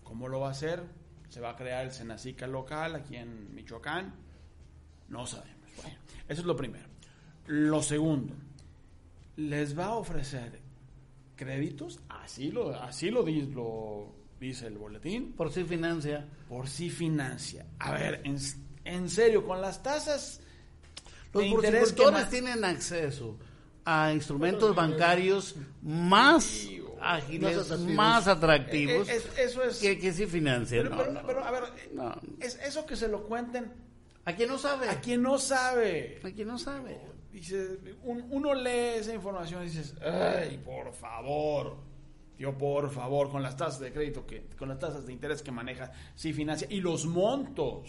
¿Cómo lo va a hacer? ¿Se va a crear el Senacica local aquí en Michoacán? No sabemos. Bueno, eso es lo primero. Lo segundo, les va a ofrecer créditos, así lo, así lo, di- lo dice el boletín, Por si financia. por sí financia. A ver, en, en serio, con las tasas Los porcicultores tienen acceso a instrumentos bancarios más ágiles, Más atractivos. más atractivos, Eh, eh, es- eso es- que, que sí financian. Pero, No, pero- no. pero, a ver, No. es eso que se lo cuenten ¿A quién no sabe? a quien no sabe. ¿A quién no sabe? Dice, un- uno lee esa información y dices, ay, por favor. Yo, por favor, con las tasas de crédito, que con las tasas de interés que maneja, sí financia. Y los montos,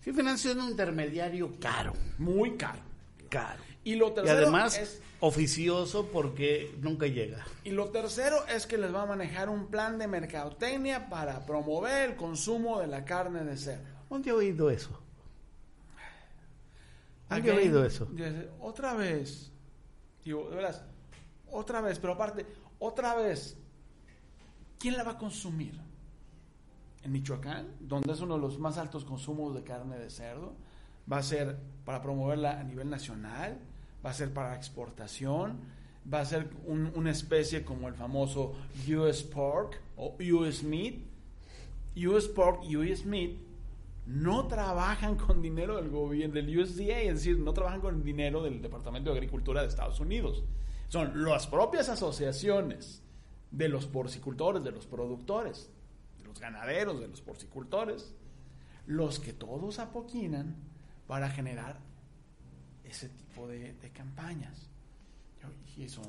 Sí, financia un intermediario caro, muy caro. caro. Y lo Y tercero además es oficioso porque nunca llega. Y lo tercero es que les va a manejar un plan de mercadotecnia para promover el consumo de la carne de cerdo. ¿Dónde he oído eso? ¿Dónde he Again, oído eso? Otra vez. Digo, de veras, otra vez, pero aparte, otra vez, ¿quién la va a consumir? En Michoacán, donde es uno de los más altos consumos de carne de cerdo, va a ser para promoverla a nivel nacional, va a ser para exportación, va a ser un- una especie como el famoso US Pork o US Meat. US Pork US Meat no trabajan con dinero del gobierno, del USDA, es decir, no trabajan con dinero del Departamento de Agricultura de Estados Unidos. Son las propias asociaciones de los porcicultores, de los productores, de los ganaderos, de los porcicultores, los que todos apoquinan para generar ese tipo de, campañas. Y son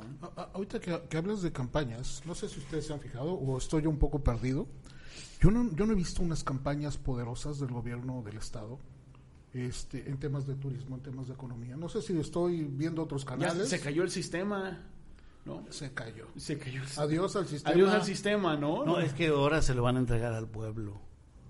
Ahorita que, que hablas de campañas, no sé si ustedes se han fijado o estoy un poco perdido. Yo no, yo no he visto unas campañas poderosas del gobierno del Estado este, en temas de turismo, en temas de economía. No sé si estoy viendo otros Ya canales. se cayó el sistema, ¿no? Se cayó. Se cayó el sistema. Adiós al sistema. Adiós al sistema, ¿no? No, es que ahora se lo van a entregar al pueblo.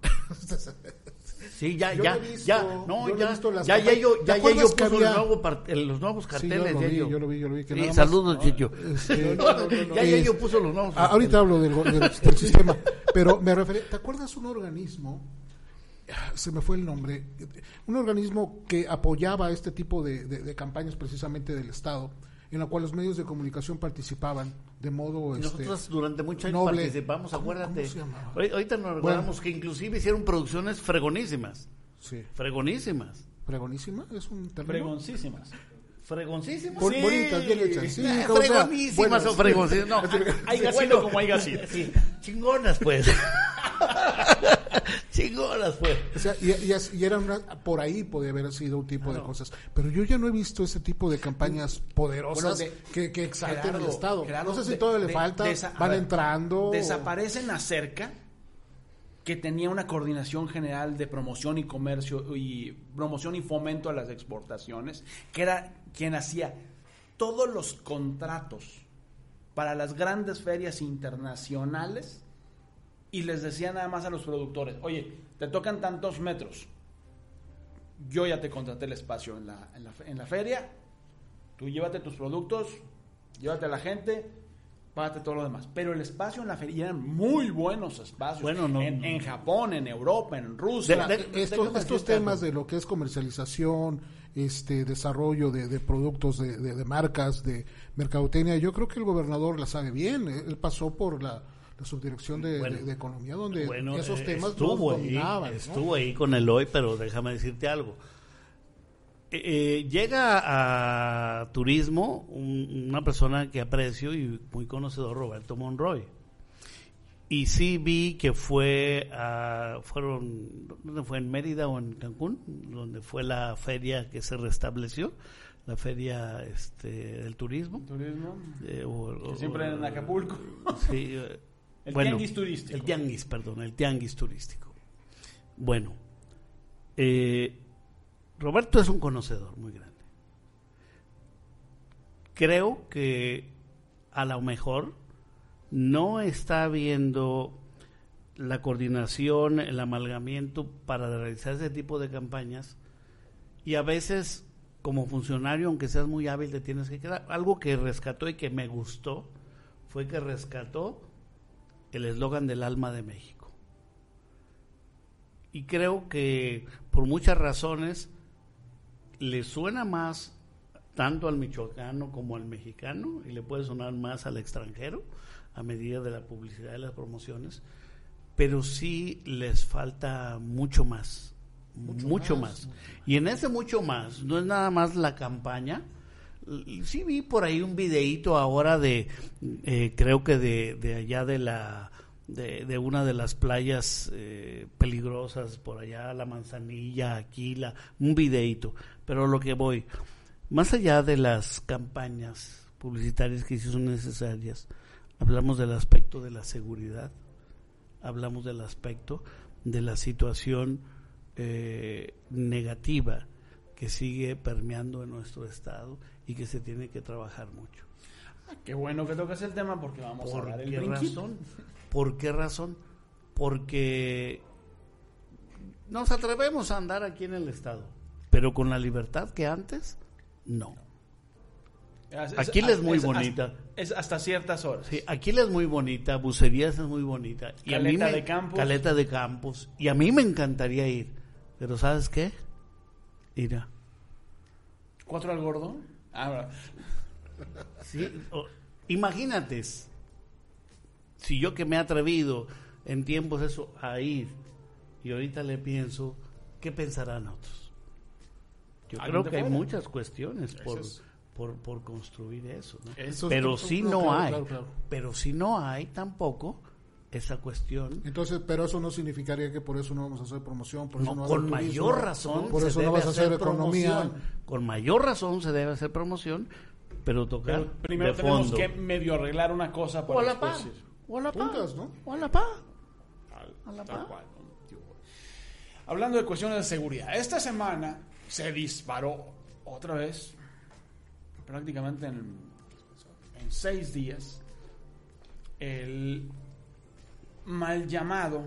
Sí, ya, Yo ya, visto, ya, yo no, he ya, visto las ya, ya, yo, ¿Te ya, ya yo puso había- los, nuevos los nuevos Sí, carteles. yo lo ya vi, yo. yo lo vi, yo lo vi. que Sí, nada más- saludos, Chicho. Este, ya, ya es- yo puso los nuevos Ah, ahorita hablo del, del- del sistema, pero me refería, ¿te acuerdas un organismo? Ah, Se me fue el nombre, un organismo que apoyaba este tipo de, de- de campañas precisamente del Estado, en la cual los medios de comunicación participaban de modo este, Nosotros durante muchos años noble. participamos, ¿Cómo- acuérdate. Ahorita nos recordamos que inclusive hicieron producciones fregonísimas. sí, Fregonísimas. fregonísima, es un término. Fregoncísimas. Fregoncísimas. Bon- bonitas, bien hechas, sí, Eh, sea, fregonísimas buenas. o fregoncísimas. No, bueno, sido como haiga sido. sí, chingonas, pues. chingonas, pues. O sea, y, y era una, por ahí podía haber sido un tipo de cosas. Pero yo ya no he visto ese tipo de campañas poderosas Bueno, de- que, que exalten Gerardo, al Estado. Gerardo, no sé si de- todavía le de- falta, van ver, entrando. Desaparecen acerca que tenía una coordinación general de promoción y comercio y promoción y fomento a las exportaciones, que era quien hacía todos los contratos para las grandes ferias internacionales y les decía nada más a los productores, oye, te tocan tantos metros, yo ya te contraté el espacio en la, en la, en la feria, tú llévate tus productos, llévate a la gente, págate todo lo demás. Pero el espacio en la feria eran muy buenos espacios. Bueno, no- en, en Japón, en Europa, en Rusia. De- de- estos, estos temas de lo que es comercialización, este desarrollo de, de productos, de, de- de marcas, de mercadotecnia, yo creo que el gobernador la sabe bien. Él pasó por la, la subdirección de, Bueno, de- de economía donde Bueno, esos eh, temas estuvo los ahí, dominaban. ¿no? estuvo ahí con el hoy, pero déjame decirte algo. Eh, eh, llega a turismo un- una persona que aprecio y muy conocedor, Roberto Monroy. Y sí vi que fue a, fueron, ¿dónde fue? ¿En Mérida o en Cancún? Donde fue la feria que se restableció, la feria este, del turismo. Turismo. Eh, o- que o- siempre en Acapulco. Sí, El bueno, tianguis turístico. El tianguis, perdón, el tianguis turístico. Bueno, eh, Roberto es un conocedor muy grande. Creo que a lo mejor no está viendo la coordinación, el amalgamiento para realizar ese tipo de campañas y a veces como funcionario, aunque seas muy hábil, te tienes que quedar. Algo que rescató y que me gustó fue que rescató el eslogan del alma de México. Y creo que por muchas razones le suena más tanto al michoacano como al mexicano y le puede sonar más al extranjero a medida de la publicidad y las promociones, pero sí les falta mucho más, mucho, más. Y en ese mucho más, no es nada más la campaña, sí vi por ahí un videíto ahora de, eh, creo que de, de allá de la, de, una de las playas eh, peligrosas por allá, la Manzanilla, Aquila, un videíto. Pero lo que voy, más allá de las campañas publicitarias que sí son necesarias, hablamos del aspecto de la seguridad, hablamos del aspecto de la situación eh, negativa que sigue permeando en nuestro estado y que se tiene que trabajar mucho. Ah, qué bueno que tocas el tema porque vamos a ¿Por dar el razón? ¿Por qué razón? Porque nos atrevemos a andar aquí en el estado, pero con la libertad que antes, no. Es- Aquila es muy bonita. Es hasta ciertas horas. Sí, Aquila es muy bonita, Bucerías es muy bonita. Y a mí Caleta me- de Campos. Caleta de Campos. Y a mí me encantaría ir. Pero ¿sabes qué? Mira. ¿Cuatro al gordo? Ah. Sí, o- imagínate, si yo que me he atrevido en tiempos eso a ir y ahorita le pienso, ¿qué pensarán otros? Yo creo que hay muchas cuestiones por, por, por construir eso, ¿no? Eso es- pero si no, no claro, hay, claro, claro. pero si no hay tampoco esa cuestión. Entonces, pero eso no significaría que por eso no vamos a hacer promoción, por eso No, con turismo, mayor razón por se eso no debe vas a hacer economía. promoción. con mayor razón se debe hacer promoción pero tocar Pero primero de tenemos fondo. que medio arreglar una cosa o para a la ir. O a la Puntas, ¿no? o a la al- A la. Hablando de cuestiones de seguridad, esta semana se disparó otra vez, prácticamente en, en seis días, el mal llamado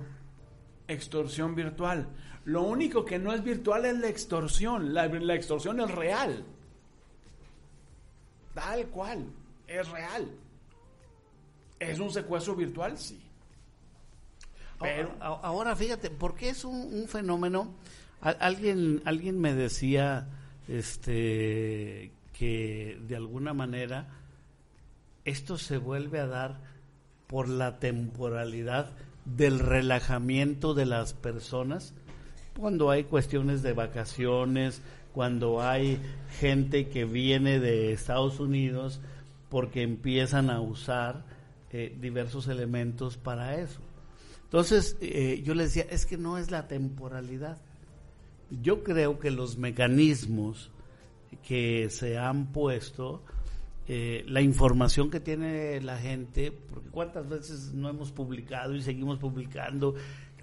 extorsión virtual. Lo único que no es virtual es la extorsión. La, extorsión es real. Tal cual. Es real. ¿Es un secuestro virtual? Sí. Pero- A- a- ahora fíjate porque es un, fenómeno alguien alguien me decía este que de alguna manera esto se vuelve a dar por la temporalidad del relajamiento de las personas cuando hay cuestiones de vacaciones, cuando hay gente que viene de Estados Unidos porque empiezan a usar eh, diversos elementos para eso. Entonces, eh, yo le decía, es que no es la temporalidad. Yo creo que los mecanismos que se han puesto, eh, la información que tiene la gente, porque cuántas veces no hemos publicado y seguimos publicando,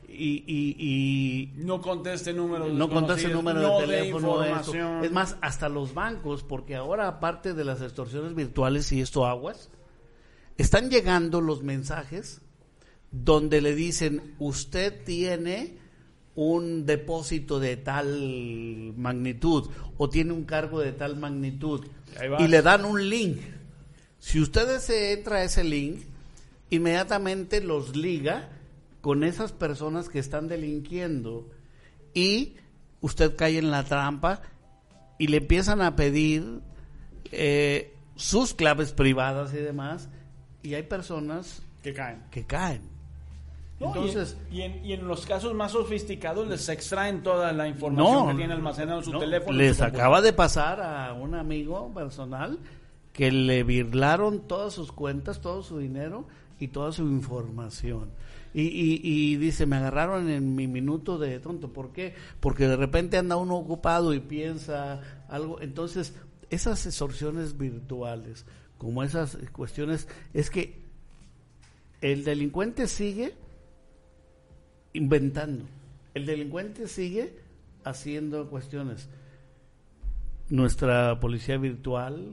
y, y- y No conteste números no contase el número no de teléfono, esto. es más, hasta los bancos, porque ahora aparte de las extorsiones virtuales y esto aguas, están llegando los mensajes donde le dicen, usted tiene un depósito de tal magnitud o tiene un cargo de tal magnitud y le dan un link. Si usted se entra a ese link, inmediatamente los liga con esas personas que están delinquiendo y usted cae en la trampa y le empiezan a pedir eh, sus claves privadas y demás y hay personas que caen. que caen. No, Entonces, y en, y, en, y en los casos más sofisticados les extraen toda la información no, que tiene almacenada en su no, teléfono. Les su acaba de pasar a un amigo personal que le virlaron todas sus cuentas, todo su dinero y toda su información. Y, y, y dice, me agarraron en mi minuto de tonto. ¿Por qué? Porque de repente anda uno ocupado y piensa algo. Entonces, esas extorsiones virtuales, como esas cuestiones, es que el delincuente sigue inventando. El delincuente sigue haciendo cuestiones. Nuestra policía virtual,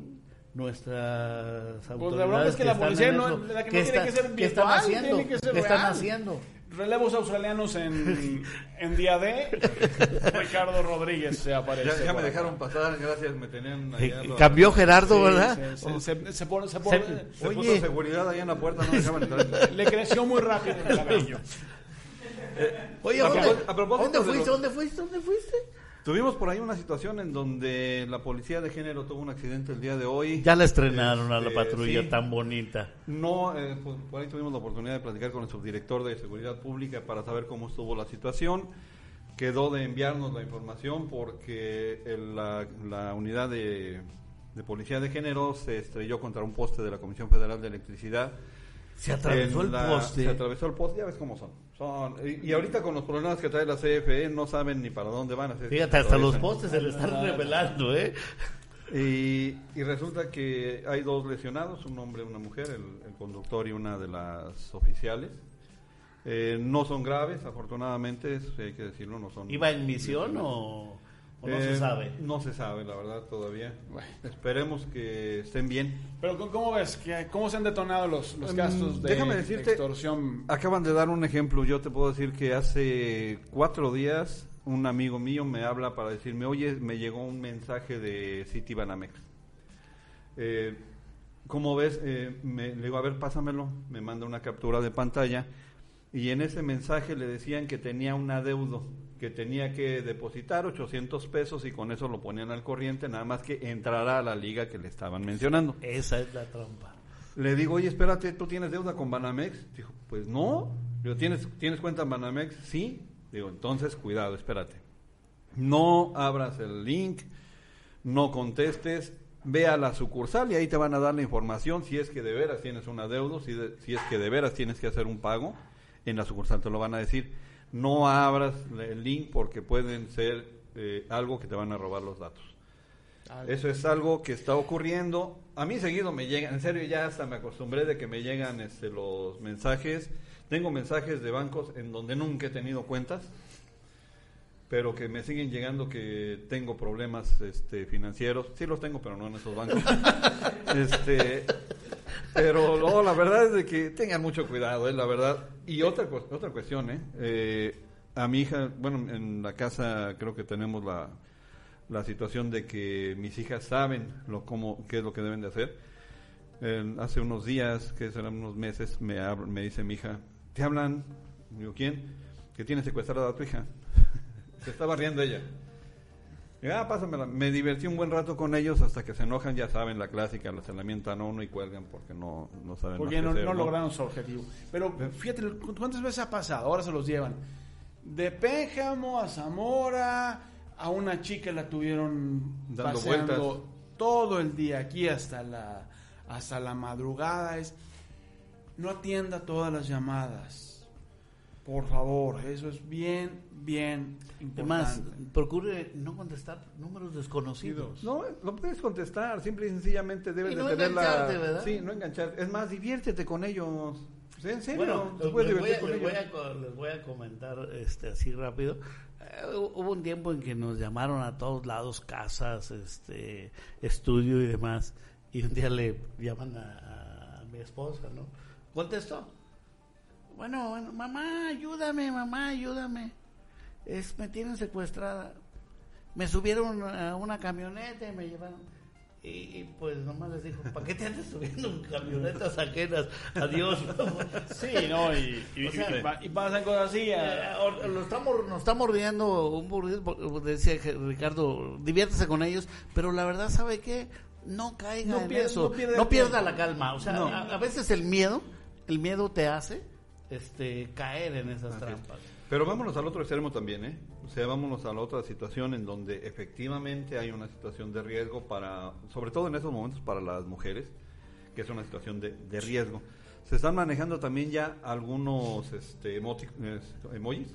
nuestras Pues la verdad autoridades es que la están policía no, eso, la que no ¿qué tiene está- que ser qué están virtual, haciendo? tiene que ser ¿Qué están real. haciendo? Relevos australianos en, en día D. Ricardo Rodríguez se aparece. Ya, ya me dejaron pasar, gracias, me tenían Eh, allá. los- Cambió Gerardo, Sí, ¿verdad? se- se- se- se pone- se pone- Se- Se puso seguridad ahí en la puerta, no dejaban entrar. le creció muy rápido el cabello. Oye, A ¿dónde, propósito- a propósito ¿dónde de fuiste? ¿Dónde fuiste? ¿Dónde fuiste? Tuvimos por ahí una situación en donde la policía de género tuvo un accidente el día de hoy. Ya la estrenaron a la Este, patrulla sí. tan bonita. No, eh, pues, por ahí tuvimos la oportunidad de platicar con el subdirector de Seguridad Pública para saber cómo estuvo la situación. Quedó de enviarnos la información porque el- la, la unidad de, de policía de género se estrelló contra un poste de la Comisión Federal de Electricidad. Se atravesó el la- poste. Se atravesó el poste, ya ves cómo son. son y, y ahorita con los problemas que trae la CFE no saben ni para dónde van. así Fíjate, hasta los postes se le están revelando, ¿eh? Y, y resulta que hay dos lesionados, un hombre y una mujer, el, el conductor y una de las oficiales. Eh, no son graves, afortunadamente, eso sí hay que decirlo, no son. ¿Iba en misión o, o no se Eh, sabe? No se sabe, la verdad, todavía. Bueno. Esperemos que estén bien. Pero ¿cómo- ¿cómo ves? ¿Qué- ¿Cómo se han detonado los, los casos de, déjame de decirte- extorsión? Acaban de dar un ejemplo. Yo te puedo decir que hace cuatro días un amigo mío me habla para decirme, oye, me llegó un mensaje de City Banamex. Eh, ¿Cómo ves? Eh, me, le digo, a ver, pásamelo. Me manda una captura de pantalla. Y en ese mensaje le decían que tenía un adeudo, que tenía que depositar 800 pesos y con eso lo ponían al corriente, nada más que entrará a la liga que le estaban mencionando. Esa es la trampa. Le digo, oye, espérate, ¿tú tienes deuda con Banamex? Dijo, pues no. Digo, ¿tienes, ¿tienes cuenta en Banamex? Sí. Digo, entonces, cuidado, espérate. No abras el link, no contestes, ve a la sucursal y ahí te van a dar la información si es que de veras tienes un adeudo, si, de- si es que de veras tienes que hacer un pago, en la sucursal te lo van a decir. No abras el link porque pueden ser eh, algo que te van a robar los datos. Eso es algo que está ocurriendo. A mí seguido me llegan, en serio ya hasta me acostumbré de que me llegan este, los mensajes. Tengo mensajes de bancos en donde nunca he tenido cuentas, pero que me siguen llegando que tengo problemas este, financieros. Sí los tengo, pero no en esos bancos. este, pero no, la verdad es de que tengan mucho cuidado, es la verdad. Y otra, otra cuestión, ¿eh? Eh, A mi hija, bueno, en la casa creo que tenemos la, la situación de que mis hijas saben lo cómo qué es lo que deben de hacer. Eh, hace unos días, que serán unos meses, me, habl- me dice mi hija, ¿te hablan? Digo, ¿quién? Que tiene secuestrada a tu hija. Se estaba riendo ella. Ah, pásamela. Me divertí un buen rato con ellos hasta que se enojan, ya saben, la clásica, la se lamentan a uno y cuelgan porque no, no saben Porque no, hacer, no lograron su objetivo. Pero fíjate, ¿cuántas veces ha pasado? Ahora se los llevan. De Pénjamo a Zamora, a una chica la tuvieron Dando paseando vueltas. todo el día aquí hasta la, hasta la madrugada. Es, no atienda todas las llamadas. Por favor, eso es bien, bien Además, importante. procure no contestar números desconocidos. No, lo puedes contestar, simple y sencillamente debes Y de tener la... engancharte, ¿verdad? Sí, no enganchar. Es más, diviértete con ellos. Sí, En serio, Bueno, les, voy a, con les voy ellos. a co- les voy a comentar este, así rápido. Eh, hubo un tiempo en que nos llamaron a todos lados, casas, este, estudio y demás. Y un día le llaman a, a mi esposa, ¿no? Contestó. Bueno, bueno, mamá, ayúdame, mamá, ayúdame. Es, me tienen secuestrada. Me subieron a una camioneta y me llevaron. Y, y, pues nomás les dijo, ¿para qué te andas subiendo en camionetas ajenas? Adiós. Sí, ¿no? Y, y- O sea, y pa- y pasan cosas así. Eh, lo estamos, nos está mordiendo un burrito, decía Ricardo, diviértese con ellos, pero la verdad, ¿sabe qué? No caiga No en pierda- eso, no pierda la calma, o sea, No. a, a veces el miedo, el miedo te hace este caer en esas Así es. trampas. Pero vámonos al otro extremo también, ¿eh? O sea, vámonos a la otra situación en donde efectivamente hay una situación de riesgo para, sobre todo en esos momentos para las mujeres, que es una situación de, de riesgo. Se están manejando también ya algunos este, emoti- es- emojis,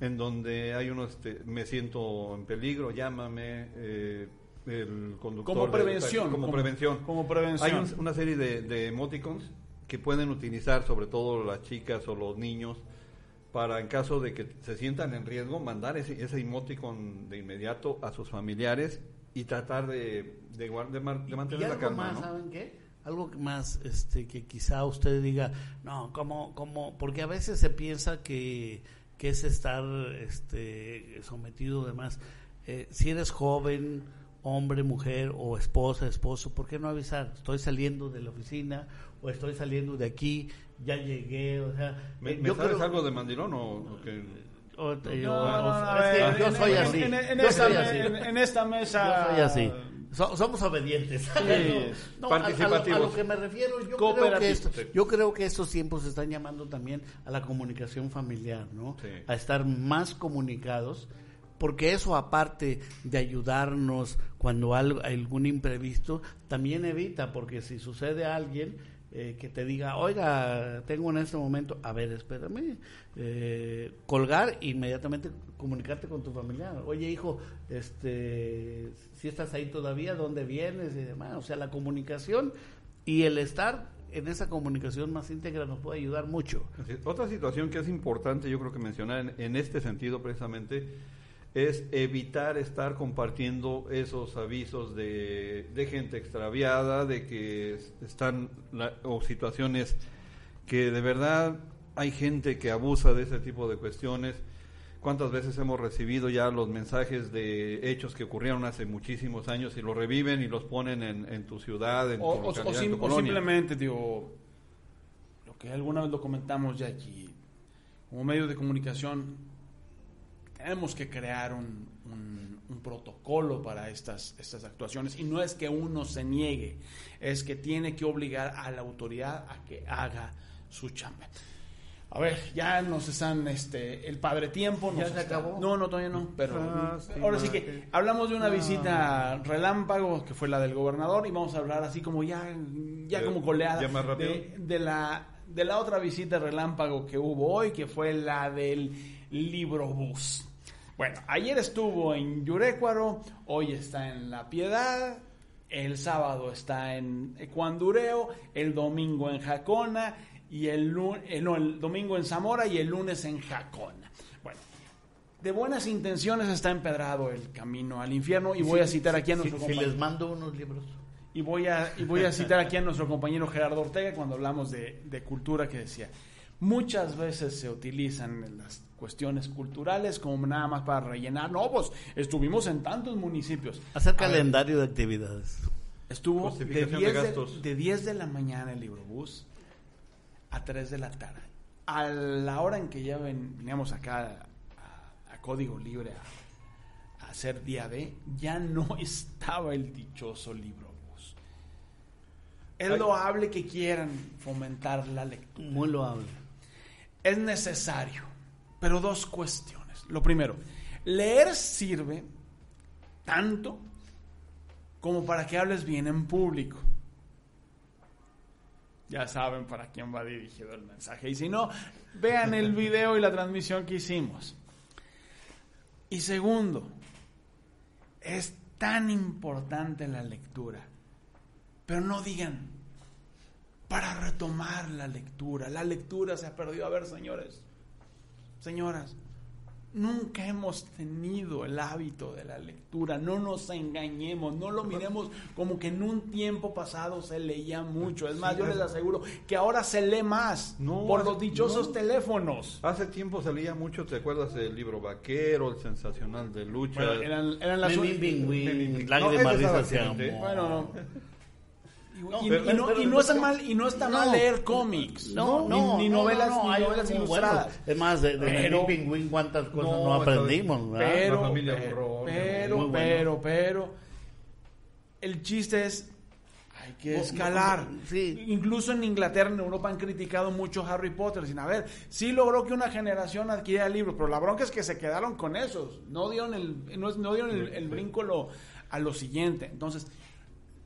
en donde hay unos, este, me siento en peligro, llámame, eh, el conductor. Como prevención, taxi, Como, como- prevención. como prevención. Hay un- una serie de, de emoticons que pueden utilizar sobre todo las chicas o los niños para en caso de que se sientan en riesgo mandar ese, ese emoticon de inmediato a sus familiares y tratar de, de, guar- de mar- de Y mantener la algo calma. más, ¿no? ¿saben qué? Algo más este, que quizá usted diga, no, como, como, porque a veces se piensa que, que es estar este, sometido además. Eh, si eres joven, hombre, mujer o esposa, esposo, ¿por qué no avisar? Estoy saliendo de la oficina o estoy saliendo de aquí, ya llegué, o sea, ¿Me, eh, me yo sabes creo- algo de mandilón o, o que- o- yo- No, no, no, es que yo en- soy así. En, en yo esta, soy me- así. en- esta mesa. Yo soy así. So- somos obedientes. No, a- a, lo- a, participativos. lo que me refiero, yo creo, que esto- yo creo que estos tiempos están llamando también a la comunicación familiar, ¿no? Sí. A estar más comunicados, porque eso aparte de ayudarnos cuando hay algún imprevisto, también evita, porque si sucede a alguien, eh, que te diga, oiga, tengo en este momento, a ver, espérame, eh, colgar inmediatamente comunicarte con tu familiar. Oye, hijo, este, si estás ahí todavía, ¿dónde vienes? Y demás. O sea, la comunicación y el estar en esa comunicación más íntegra nos puede ayudar mucho. Otra situación que es importante, yo creo que mencionar en, en este sentido precisamente, es evitar estar compartiendo esos avisos de, de gente extraviada, de que es- están, la- o situaciones que de verdad hay gente que abusa de ese tipo de cuestiones. ¿Cuántas veces hemos recibido ya los mensajes de hechos que ocurrieron hace muchísimos años y los reviven y los ponen en, en tu ciudad, en O, tu o- o localidad, en sim- tu o simplemente, digo, lo que alguna vez lo comentamos ya aquí, como medio de comunicación, tenemos que crear un, un- un protocolo para estas, estas actuaciones. Y no es que uno se niegue, es que tiene que obligar a la autoridad a que haga su chamba. A ver, ya nos están, este, el padre tiempo. ¿Ya nos se está- acabó? No, no, todavía no, pero Ah, sí, ahora sí que hablamos de una visita relámpago, que fue la del gobernador, y vamos a hablar así como ya, ya Eh, como coleada ya más rápido. de, de la, de la otra visita relámpago que hubo hoy, que fue la del libro bus. Bueno, ayer estuvo en Yurécuaro, hoy está en La Piedad, el sábado está en Ecuandureo, el domingo en Jacona, y el, lu- eh, no, el domingo en Zamora y el lunes en Jacona. Bueno, de buenas intenciones está empedrado el camino al infierno y voy a citar aquí a Si, nuestro si compañero. les mando unos libros. Y voy a, y voy a citar aquí a nuestro compañero Gerardo Ortega cuando hablamos de, de cultura que decía, muchas veces se utilizan las cuestiones culturales como nada más para rellenar. No, pues estuvimos en tantos municipios. Hacer ver, calendario de actividades. Estuvo de Justificación 10 de de, de 10 de la mañana el librobús a 3 de la tarde. A la hora en que ya ven- veníamos acá a, a Código Libre a, a hacer día D, ya no estaba el dichoso librobús. Es loable que quieran fomentar la lectura. Muy loable. Es necesario, pero dos cuestiones. Lo primero, leer sirve tanto como para que hables bien en público. Ya saben para quién va dirigido el mensaje. Y si no, vean el video y la transmisión que hicimos. Y segundo, es tan importante la lectura. Pero no digan, para retomar la lectura. La lectura se ha perdido. A ver, señores, señoras, nunca hemos tenido el hábito de la lectura. No nos engañemos, no lo miremos como que en un tiempo pasado se leía mucho. Es más, yo les aseguro que ahora se lee más No, por los dichosos no. teléfonos. Hace tiempo se leía mucho, ¿te acuerdas del libro Vaquero, el sensacional de lucha? Bueno, eran, eran las no, amor. Bueno, no. Y, No, y- pero- y no, pero- y no está mal, y no está no. mal leer cómics, No, ni- no, ni, no, novelas, no, no, ni hay novelas muy ilustradas. Es más, de, de Pero- Pingüín, cuántas cosas no, aprendimos. Pero, La familia pero, pero, bueno. pero, pero, el chiste es, hay que Bu- escalar. sí. Incluso en Inglaterra, en Europa han criticado mucho Harry Potter, sin a ver, sí logró que una generación adquiriera libros, pero la bronca es que se quedaron con esos, no dieron el, no, no dieron el, el brinco lo- a lo siguiente. Entonces,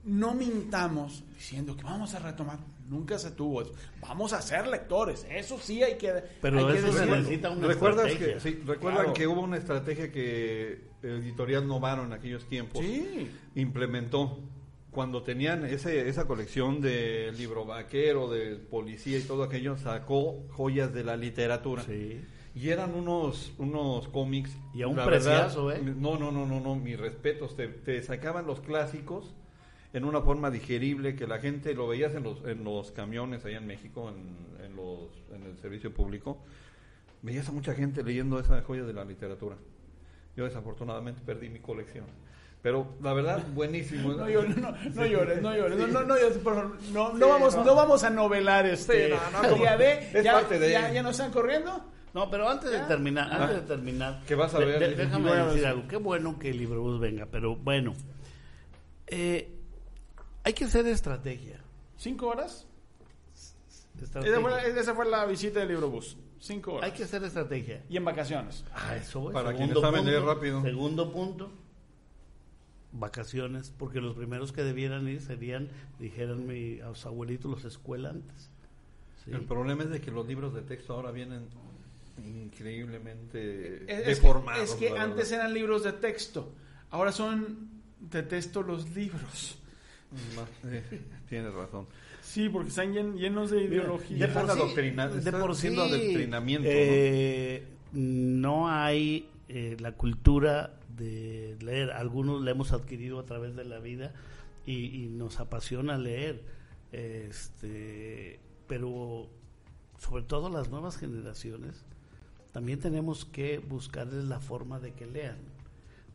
no mintamos diciendo que vamos a retomar. Nunca se tuvo eso. Vamos a ser lectores. Eso sí hay que. Pero hay que eso se decirlo. necesita una ¿Recuerdas estrategia. que, sí, ¿recuerdan Claro. que hubo una estrategia que Editorial Novaro en aquellos tiempos Sí. implementó? Cuando tenían ese, esa colección de libro vaquero, de policía y todo aquello, sacó joyas de la literatura. Sí. Y eran unos, unos cómics. Y a un la preciazo, ¿eh? No, no, no, no, no, mis respetos. Te, te sacaban los clásicos en una forma digerible que la gente lo veías en los, en los camiones allá en México, en, en los, en el servicio público. Veías a mucha gente leyendo esas joyas de la literatura. Yo desafortunadamente perdí mi colección. Pero la verdad, buenísimo. No llores, no, no llores, no llores. No, Sí. no, no, llores, por favor. no, no vamos, no. no vamos a novelar este. Sí, no, día de, es ya, parte de- ya, ya nos están corriendo. No, pero antes de terminar, Ah. antes de terminar, ¿Qué vas a ver? de- déjame decir algo. Qué bueno que el Librobús venga, pero bueno, eh, hay que hacer estrategia. ¿Cinco horas? Esa fue, la, esa fue la visita del Librobús. Cinco horas. Hay que hacer estrategia. Y en vacaciones. Ah, eso voy. Para Segundo quienes saben punto, leer rápido. Segundo punto. vacaciones, porque los primeros que debieran ir serían, dijeron mi, a los abuelitos, los escuelantes. ¿sí? El problema es de que los libros de texto ahora vienen increíblemente Es- es que- deformados. Es que, antes eran libros de texto, ahora son de texto los libros. Tienes razón. Sí, porque están llen- llenos de ideología. de por sí- de por adoctrinamiento, ¿no? eh, ¿no? hay eh, la cultura de leer. Algunos la hemos adquirido a través de la vida y, y nos apasiona leer. Este, pero sobre todo las nuevas generaciones también tenemos que buscarles la forma de que lean.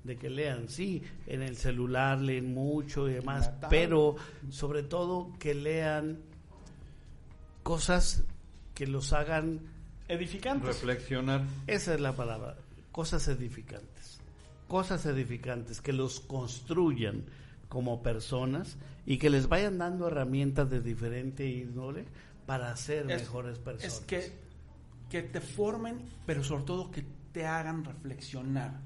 De que lean, sí, en el celular leen mucho y demás, pero sobre todo que lean cosas que los hagan, Edificantes. Reflexionar. esa es la palabra, cosas edificantes, cosas edificantes que los construyan como personas y que les vayan dando herramientas de diferente índole para ser Es- mejores personas. Es que, que te formen, pero sobre todo que te hagan reflexionar.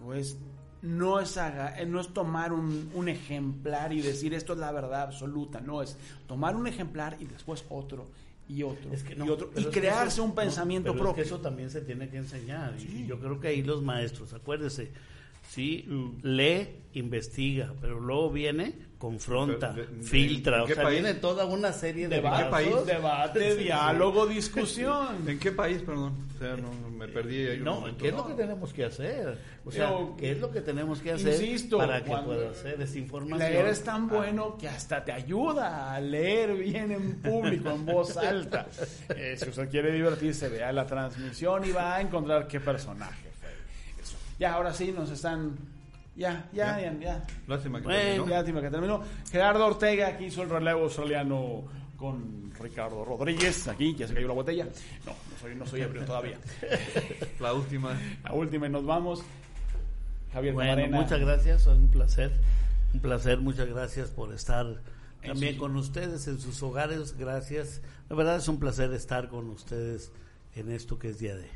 Digo, es, no, es haga- eh, no es tomar un, un ejemplar y decir esto es la verdad absoluta, no, es tomar un ejemplar y después otro y otro Es que no, y otro crearse eso- un no, pensamiento pero es que propio. eso también se tiene que enseñar. Y yo creo que ahí los maestros, acuérdese, sí, Mm. lee, investiga, pero luego viene, confronta, De- de- filtra. ¿en O qué sea, país? viene toda una serie de Debate, qué país? pasos. debate, diálogo, discusión. ¿En qué país, perdón? O sea, no, me perdí ahí un No, momento. ¿qué es lo que tenemos que hacer? O sea, Yo- ¿qué es lo que tenemos que hacer Insisto, para que pueda hacer esa información? Leer es tan Ah, bueno que hasta te ayuda a leer bien en público, en voz alta. Eh, si usted quiere divertirse, vea la transmisión y va a encontrar qué personaje. Ya, ahora sí nos están. Ya, ya, ya. ya. Lástima que Bueno, terminó. Lástima que terminó. Gerardo Ortega que hizo el relevo australiano con Ricardo Rodríguez. Aquí, ya se cayó la botella. No, no soy, no soy ebrio todavía. La última. La última y nos vamos. Javier Bueno, muchas gracias, un placer. Un placer, muchas gracias por estar también con ustedes en sus hogares. Gracias. La verdad es un placer estar con ustedes en esto que es Día de.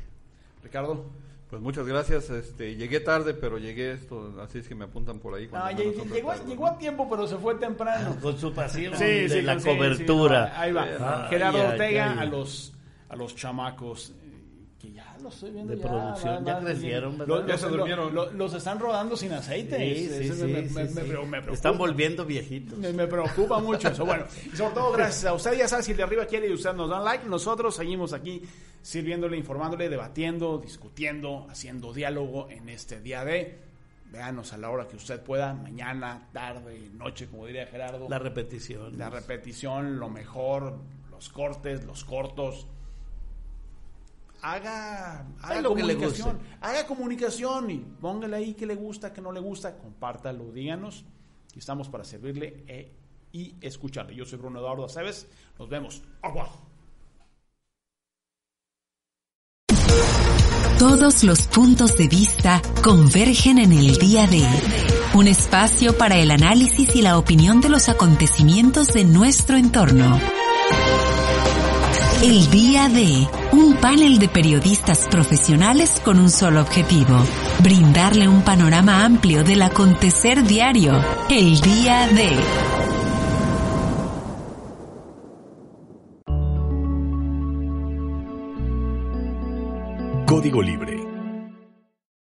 Ricardo. Pues muchas gracias. Este, llegué tarde, pero llegué esto, así es que me apuntan por ahí. cuando No, llegó, llegó, a tiempo, pero se fue temprano. Con su pasión Sí, de sí, la sí, sí, cobertura. no, ahí va. Gerardo ay, Ortega ay. a los a los chamacos los estoy viendo De ya, producción, ya crecieron, ¿verdad? Los, Ya se durmieron. los- los están rodando sin aceite. Sí, sí, Eso sí, me, sí, me- sí. me- me preocupa. Están volviendo viejitos. Me, me preocupa mucho eso. Bueno, y sobre todo gracias a usted. Ya sabe, si el de arriba quiere y usted nos da like, nosotros seguimos aquí sirviéndole, informándole, debatiendo, discutiendo, haciendo diálogo en este día de. Véanos a la hora que usted pueda, mañana, tarde, noche, como diría Gerardo. La repetición. La repetición, lo mejor, los cortes, los cortos. Haga, haga lo que le comunicación. guste. Haga comunicación y póngale ahí que le gusta, que no le gusta, compártalo, díganos. Y estamos para servirle eh, y escucharle. Yo soy Bruno Eduardo Aceves. Nos vemos. Agua. Todos los puntos de vista convergen en el día de un espacio para el análisis y la opinión de los acontecimientos de nuestro entorno. El día de un panel de periodistas profesionales con un solo objetivo, brindarle un panorama amplio del acontecer diario. El día de... Código Libre